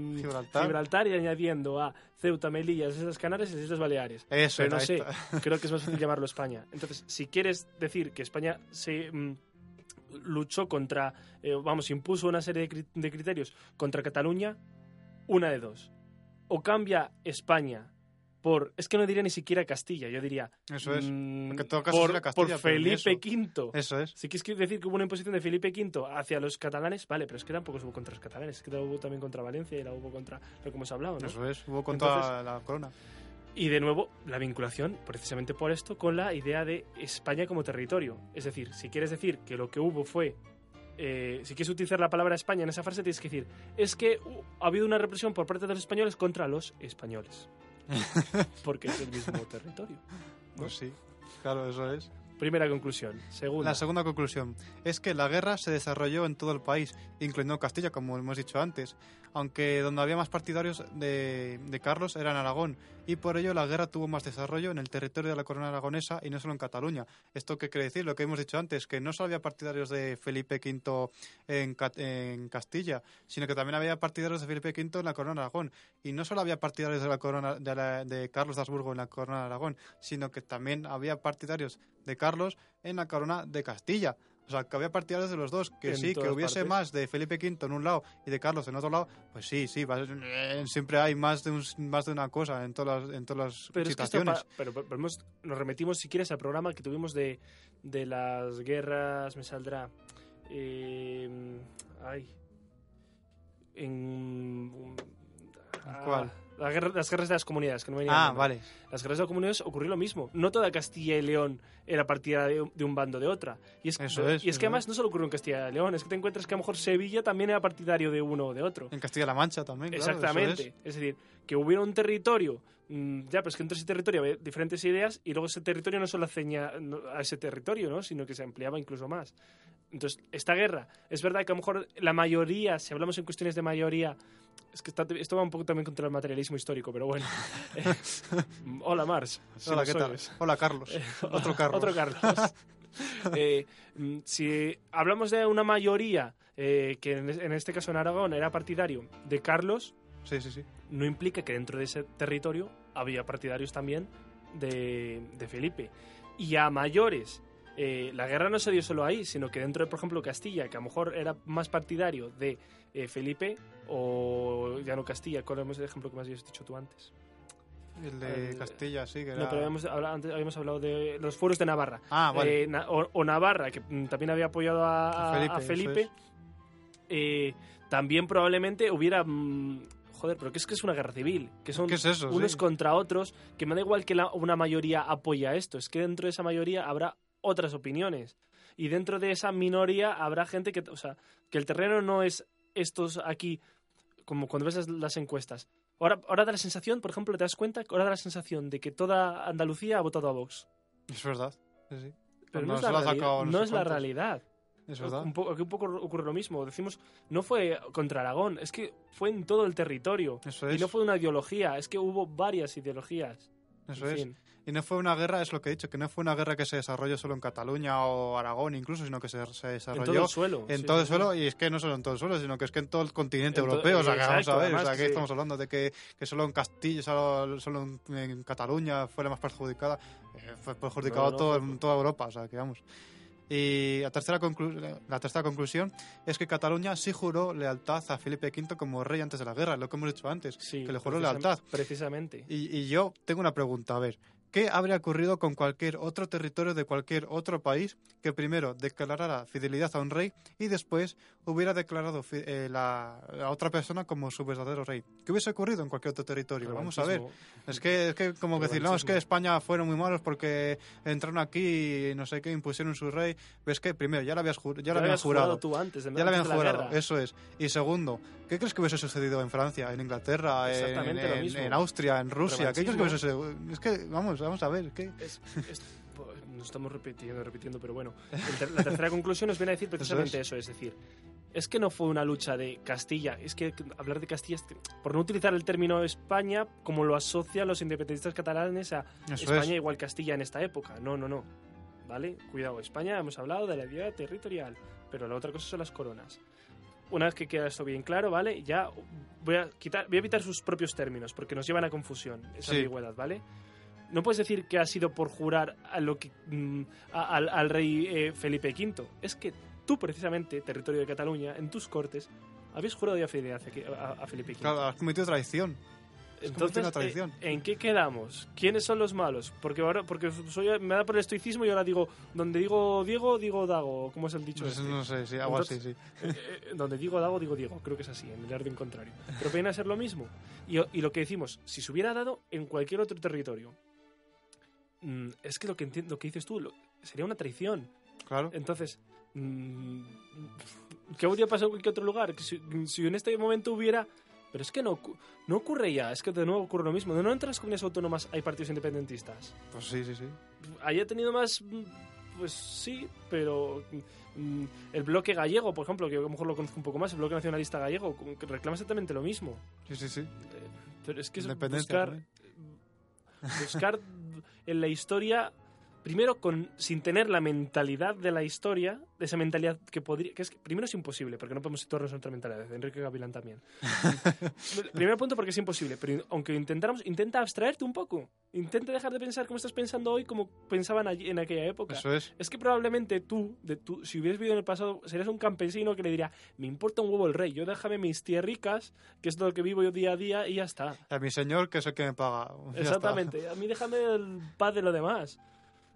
Gibraltar. y añadiendo a Ceuta, Melilla, Islas Canarias y las Islas Baleares. Eso, Pero no sé, [LAUGHS] creo que es más fácil llamarlo España. Entonces, si quieres decir que España se mm, luchó contra, eh, vamos, impuso una serie de, cri- de criterios contra Cataluña, una de dos. O cambia España por, es que no diría ni siquiera Castilla, yo diría Eso es. mm, en todo caso por, Castilla, por Felipe eso. V. Eso es. Si quieres decir que hubo una imposición de Felipe V hacia los catalanes, vale, pero es que tampoco hubo contra los catalanes, es que la hubo también contra Valencia y la hubo contra lo que hemos hablado, ¿no? Eso es. Hubo con toda la corona. Y de nuevo, la vinculación, precisamente por esto, con la idea de España como territorio. Es decir, si quieres decir que lo que hubo fue. Eh, si quieres utilizar la palabra España en esa frase, tienes que decir: es que uh, ha habido una represión por parte de los españoles contra los españoles. [LAUGHS] Porque es el mismo territorio. ¿no? Pues sí. Claro, eso es. Primera conclusión. Segunda. La segunda conclusión es que la guerra se desarrolló en todo el país, incluyendo Castilla, como hemos dicho antes, aunque donde había más partidarios de, de Carlos era en Aragón, y por ello la guerra tuvo más desarrollo en el territorio de la corona aragonesa y no solo en Cataluña. ¿Esto qué quiere decir? Lo que hemos dicho antes, que no solo había partidarios de Felipe V en, en Castilla, sino que también había partidarios de Felipe V en la corona de Aragón. Y no solo había partidarios de la corona de, la- de Carlos de Habsburgo en la corona de Aragón, sino que también había partidarios de Carlos en la corona de Castilla. O sea, que había partidarios de los dos. Que En sí, que hubiese partes. más de Felipe V en un lado y de Carlos en otro lado, pues sí, sí, eh, siempre hay más de, un- más de una cosa en todas las, en todas las Pero es que esto situaciones. pero, nos remitimos, si quieres, al programa que tuvimos de, de las guerras. Me saldrá. eh, ay. En. Ah, ¿Cuál? la guerra- las guerras de las comunidades, que no me Ah, vale. Las guerras de las comunidades ocurrió lo mismo. No toda Castilla y León era partida de, de un bando de otra. Y es, Eso es, y es que además no solo ocurrió en Castilla y León, es que te encuentras que a lo mejor Sevilla también era partidario de uno o de otro. En Castilla-La Mancha también, claro, Exactamente. es. es. decir, que hubiera un territorio, mm, ya, pero es que entre ese territorio había diferentes ideas y luego ese territorio no solo ceñía a ese territorio, ¿no? sino que se ampliaba incluso más. Entonces, esta guerra, es verdad que a lo mejor la mayoría, si hablamos en cuestiones de mayoría, es que está- esto va un poco también contra el materialismo histórico, pero bueno. Eh, [LAUGHS] hola, Mars. si Hola, ¿qué tal? oyes. Hola, Carlos. Otro Carlos. Otro Carlos. [LAUGHS] Eh, mm, si hablamos de una mayoría, eh, que en, en este caso en Aragón era partidario de Carlos, Sí, sí, sí. no implica que dentro de ese territorio había partidarios también de, de Felipe. Y a mayores, eh, la guerra no se dio solo ahí, sino que dentro de, por ejemplo, Castilla, que a lo mejor era más partidario de eh, Felipe, o ya no Castilla, ¿cuál es el ejemplo que más habías dicho tú antes? El de El- Castilla, sí, que era... No, pero habíamos hablado, antes habíamos hablado de los fueros de Navarra. Ah, vale. Eh, Na- o, o Navarra, que mm, también había apoyado a, Felipe, a eso Felipe, es. también probablemente hubiera... mm, joder, pero que es que es una guerra civil, que son ¿Qué es eso? unos Sí. contra otros, que me da igual que la- una mayoría apoya esto, es que dentro de esa mayoría habrá otras opiniones. Y dentro de esa minoría habrá gente que, o sea, que el terreno no es estos aquí, como cuando ves las, encuestas. Ahora, ahora da la sensación, por ejemplo, te das cuenta, ahora da la sensación de que toda Andalucía ha votado a Vox. Es verdad. Sí, sí. Pero No no, es la, lo ha reali- sacado no es la realidad. Es verdad. Un poco, aquí un poco ocurre lo mismo. Decimos, no fue contra Aragón, es que fue en todo el territorio. Eso Y es. no fue una ideología, es que hubo varias ideologías. Eso En es. Y no fue una guerra, es lo que he dicho, que no fue una guerra que se desarrolló solo en Cataluña o Aragón incluso, sino que se, se En desarrolló todo el suelo. en sí, todo sí, el sí. suelo, y es que no solo en todo el suelo, sino que es que en todo el continente En europeo. O sea, que vamos a ver, o sea, que estamos hablando de que, que solo en Castilla, solo, solo en, en Cataluña fue la más perjudicada. Eh, fue perjudicado No, no, todo, fue- en toda Europa, o sea, que vamos. Y la tercera, la tercera conclusión es que Cataluña sí juró lealtad a Felipe V como rey antes de la guerra, lo que hemos dicho antes, Sí, que le juró lealtad. Precisamente. Y, y yo tengo una pregunta, a ver, ¿qué habría ocurrido con cualquier otro territorio de cualquier otro país que primero declarara fidelidad a un rey y después hubiera declarado eh, la, a otra persona como su verdadero rey? ¿Qué hubiese ocurrido en cualquier otro territorio? Vamos a ver. Es que, es que como que decir, no, es que España fueron muy malos porque entraron aquí y no sé qué, impusieron su rey. Ves que primero ya lo habías, ju- ya lo habían habías jurado tú antes. Ya antes habían la jurado, guerra. eso es. Y segundo, ¿qué crees que hubiese sucedido en Francia, en Inglaterra, en, en- en Austria, en Rusia? ¿Qué crees que hubiese sucedido? Es que, vamos, vamos a ver, ¿qué? Es- es- pues, nos estamos repitiendo, repitiendo, pero bueno. La tercera conclusión nos viene a decir [LAUGHS] precisamente eso, es decir, es que no fue una lucha de Castilla, es que hablar de Castilla, es que- por no utilizar el término España como lo asocian los independentistas catalanes a Eso España es. igual Castilla en esta época. No, no, no. ¿Vale? Cuidado, España hemos hablado de la idea territorial, pero la otra cosa son las coronas. Una vez que queda esto bien claro, ¿vale? Ya voy a quitar, voy a evitar sus propios términos porque nos llevan a confusión, esa Sí. ambigüedad, ¿vale? No puedes decir que ha sido por jurar a lo que, mm, a- al, al rey eh, Felipe V. Es que tú, precisamente, territorio de Cataluña, en tus cortes, habías jurado ya fidelidad a, a- Felipe V. Claro, has cometido traición. Entonces, eh, ¿en qué quedamos? ¿Quiénes son los malos? Porque ahora, porque soy, me da por el estoicismo y ahora digo, donde digo Diego, digo Dago. ¿Cómo es el dicho? Pues este? no sé, sí, algo así, sí. Eh, eh, donde digo Dago, digo Diego. Creo que es así, en el orden contrario. Pero viene a ser lo mismo. Y, y lo que decimos, si se hubiera dado en cualquier otro territorio, mm, es que lo que, enti- lo que dices tú lo- sería una traición. Claro. Entonces, ¿qué habría pasado en cualquier otro lugar? Si, si en este momento hubiera... Pero es que no, no ocurre ya, es que de nuevo ocurre lo mismo. ¿De no entre las comunidades autónomas hay partidos independentistas? Pues sí, sí, sí. haya tenido más mm, pues sí pero mm, el bloque gallego por ejemplo que a lo mejor lo conozco un poco más el bloque nacionalista gallego reclama exactamente lo mismo Sí, sí, sí. Eh, pero es que es buscar también. buscar en la historia primero con sin tener la mentalidad de la historia de esa mentalidad que podría que es que primero es imposible porque no podemos en otra mentalidad Enrique Gavilán también [LAUGHS] primer punto porque es imposible pero aunque intentáramos intenta abstraerte un poco intenta dejar de pensar como estás pensando hoy como pensaban allí en aquella época Eso es. es que probablemente tú, de tú, si hubieras vivido en el pasado, serías un campesino que le diría, me importa un huevo el rey, yo déjame mis tierricas, que es lo que vivo yo día a día, y ya está. A mi señor, que es el que me paga. [LAUGHS] Exactamente, a mí déjame el paz de lo demás.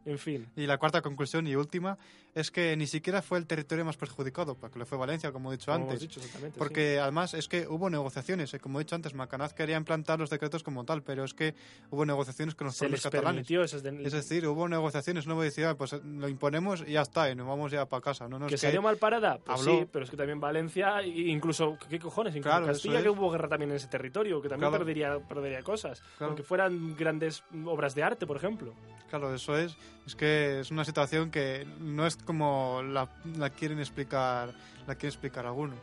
En fin, Y la cuarta conclusión y última es que ni siquiera fue el territorio más perjudicado, porque lo fue Valencia, como he dicho como antes. dicho exactamente. sí. Porque además es que hubo negociaciones, eh, como he dicho antes, Macanaz quería implantar los decretos como tal, pero es que hubo negociaciones con los se propios les catalanes. permitió esas de- Es decir, hubo negociaciones, no voy a decir, "Ah, pues eh, lo imponemos y ya está, y nos vamos ya para casa. No, no, que es salió mal parada, pues habló- sí, pero es que también Valencia, incluso, ¿qué cojones? Incluso Claro, Castilla, que hubo guerra también en ese territorio, que también Claro. perdería, perdería cosas, Claro. aunque fueran grandes obras de arte, por ejemplo. Claro, eso es. Es que es una situación que no es como la, la quieren explicar, la quieren explicar algunos.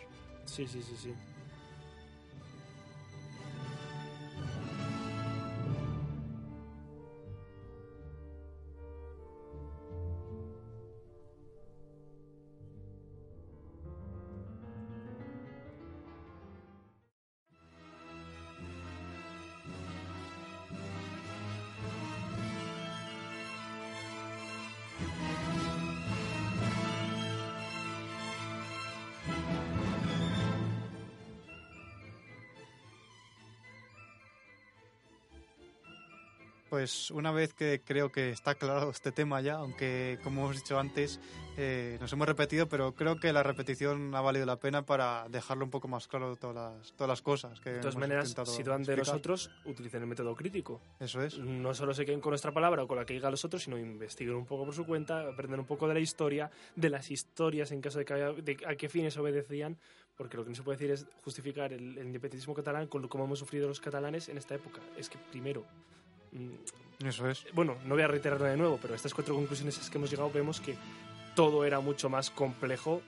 Sí, sí, sí, sí. Pues una vez que creo que está aclarado este tema ya, aunque como hemos dicho antes, eh, nos hemos repetido, pero creo que la repetición ha valido la pena para dejarlo un poco más claro todas las, todas las cosas que De todas hemos maneras, si dudan de nosotros, utilicen el método crítico. Eso es. No solo se queden con nuestra palabra o con la que digan los otros, sino investiguen un poco por su cuenta, aprenden un poco de la historia, de las historias en caso de que haya- de a qué fines obedecían, porque lo que no se puede decir es justificar el, el independentismo catalán con lo como hemos sufrido los catalanes en esta época. Es que primero, Eso es. bueno, no voy a reiterarlo de nuevo, pero estas cuatro conclusiones las que hemos llegado vemos que todo era mucho más complejo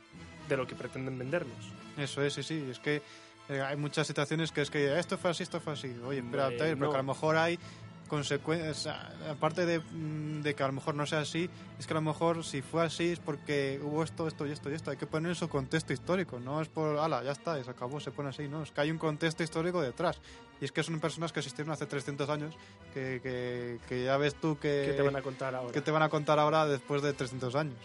de lo que pretenden vendernos. Eso es, sí, sí. Es que eh, hay muchas situaciones que es que esto fue así, esto fue así. Oye, no. a lo mejor hay consecuencias. Aparte de, mm, de que a lo mejor no sea así, es que a lo mejor si fue así es porque hubo esto, esto y esto y esto. Hay que poner en su contexto histórico. No es por, ala, ya está, se acabó, se pone así. No, es que hay un contexto histórico detrás. Y es que son personas que existieron hace 300 años que, que, que ya ves tú que. ¿Qué te van a contar ahora? ¿Qué te van a contar ahora después de 300 años?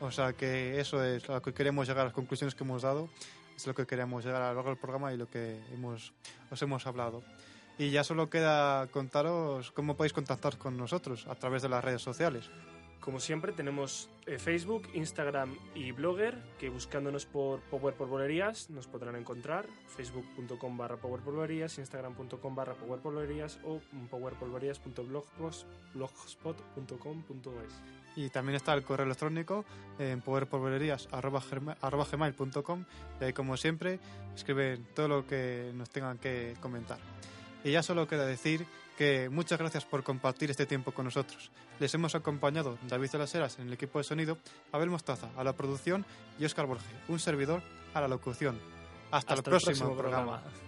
O sea que eso es a lo que queremos llegar, las conclusiones que hemos dado, es lo que queremos llegar a lo largo del programa y lo que hemos, os hemos hablado. Y ya solo queda contaros cómo podéis contactar con nosotros a través de las redes sociales. Como siempre, tenemos eh, Facebook, Instagram y Blogger, que buscándonos por Power por Bolerías nos podrán encontrar. Facebook.com barra Power Instagram.com barra Power por Bolerías o powerpolverías.blogspot.com.es. Y también está el correo electrónico en powerpolverías.gmail.com y ahí como siempre escriben todo lo que nos tengan que comentar. Y ya solo queda decir que muchas gracias por compartir este tiempo con nosotros. Les hemos acompañado David de las Heras en el equipo de sonido, Abel Mostaza a la producción y Oscar Borge, un servidor a la locución. Hasta, Hasta el próximo, programa. programa.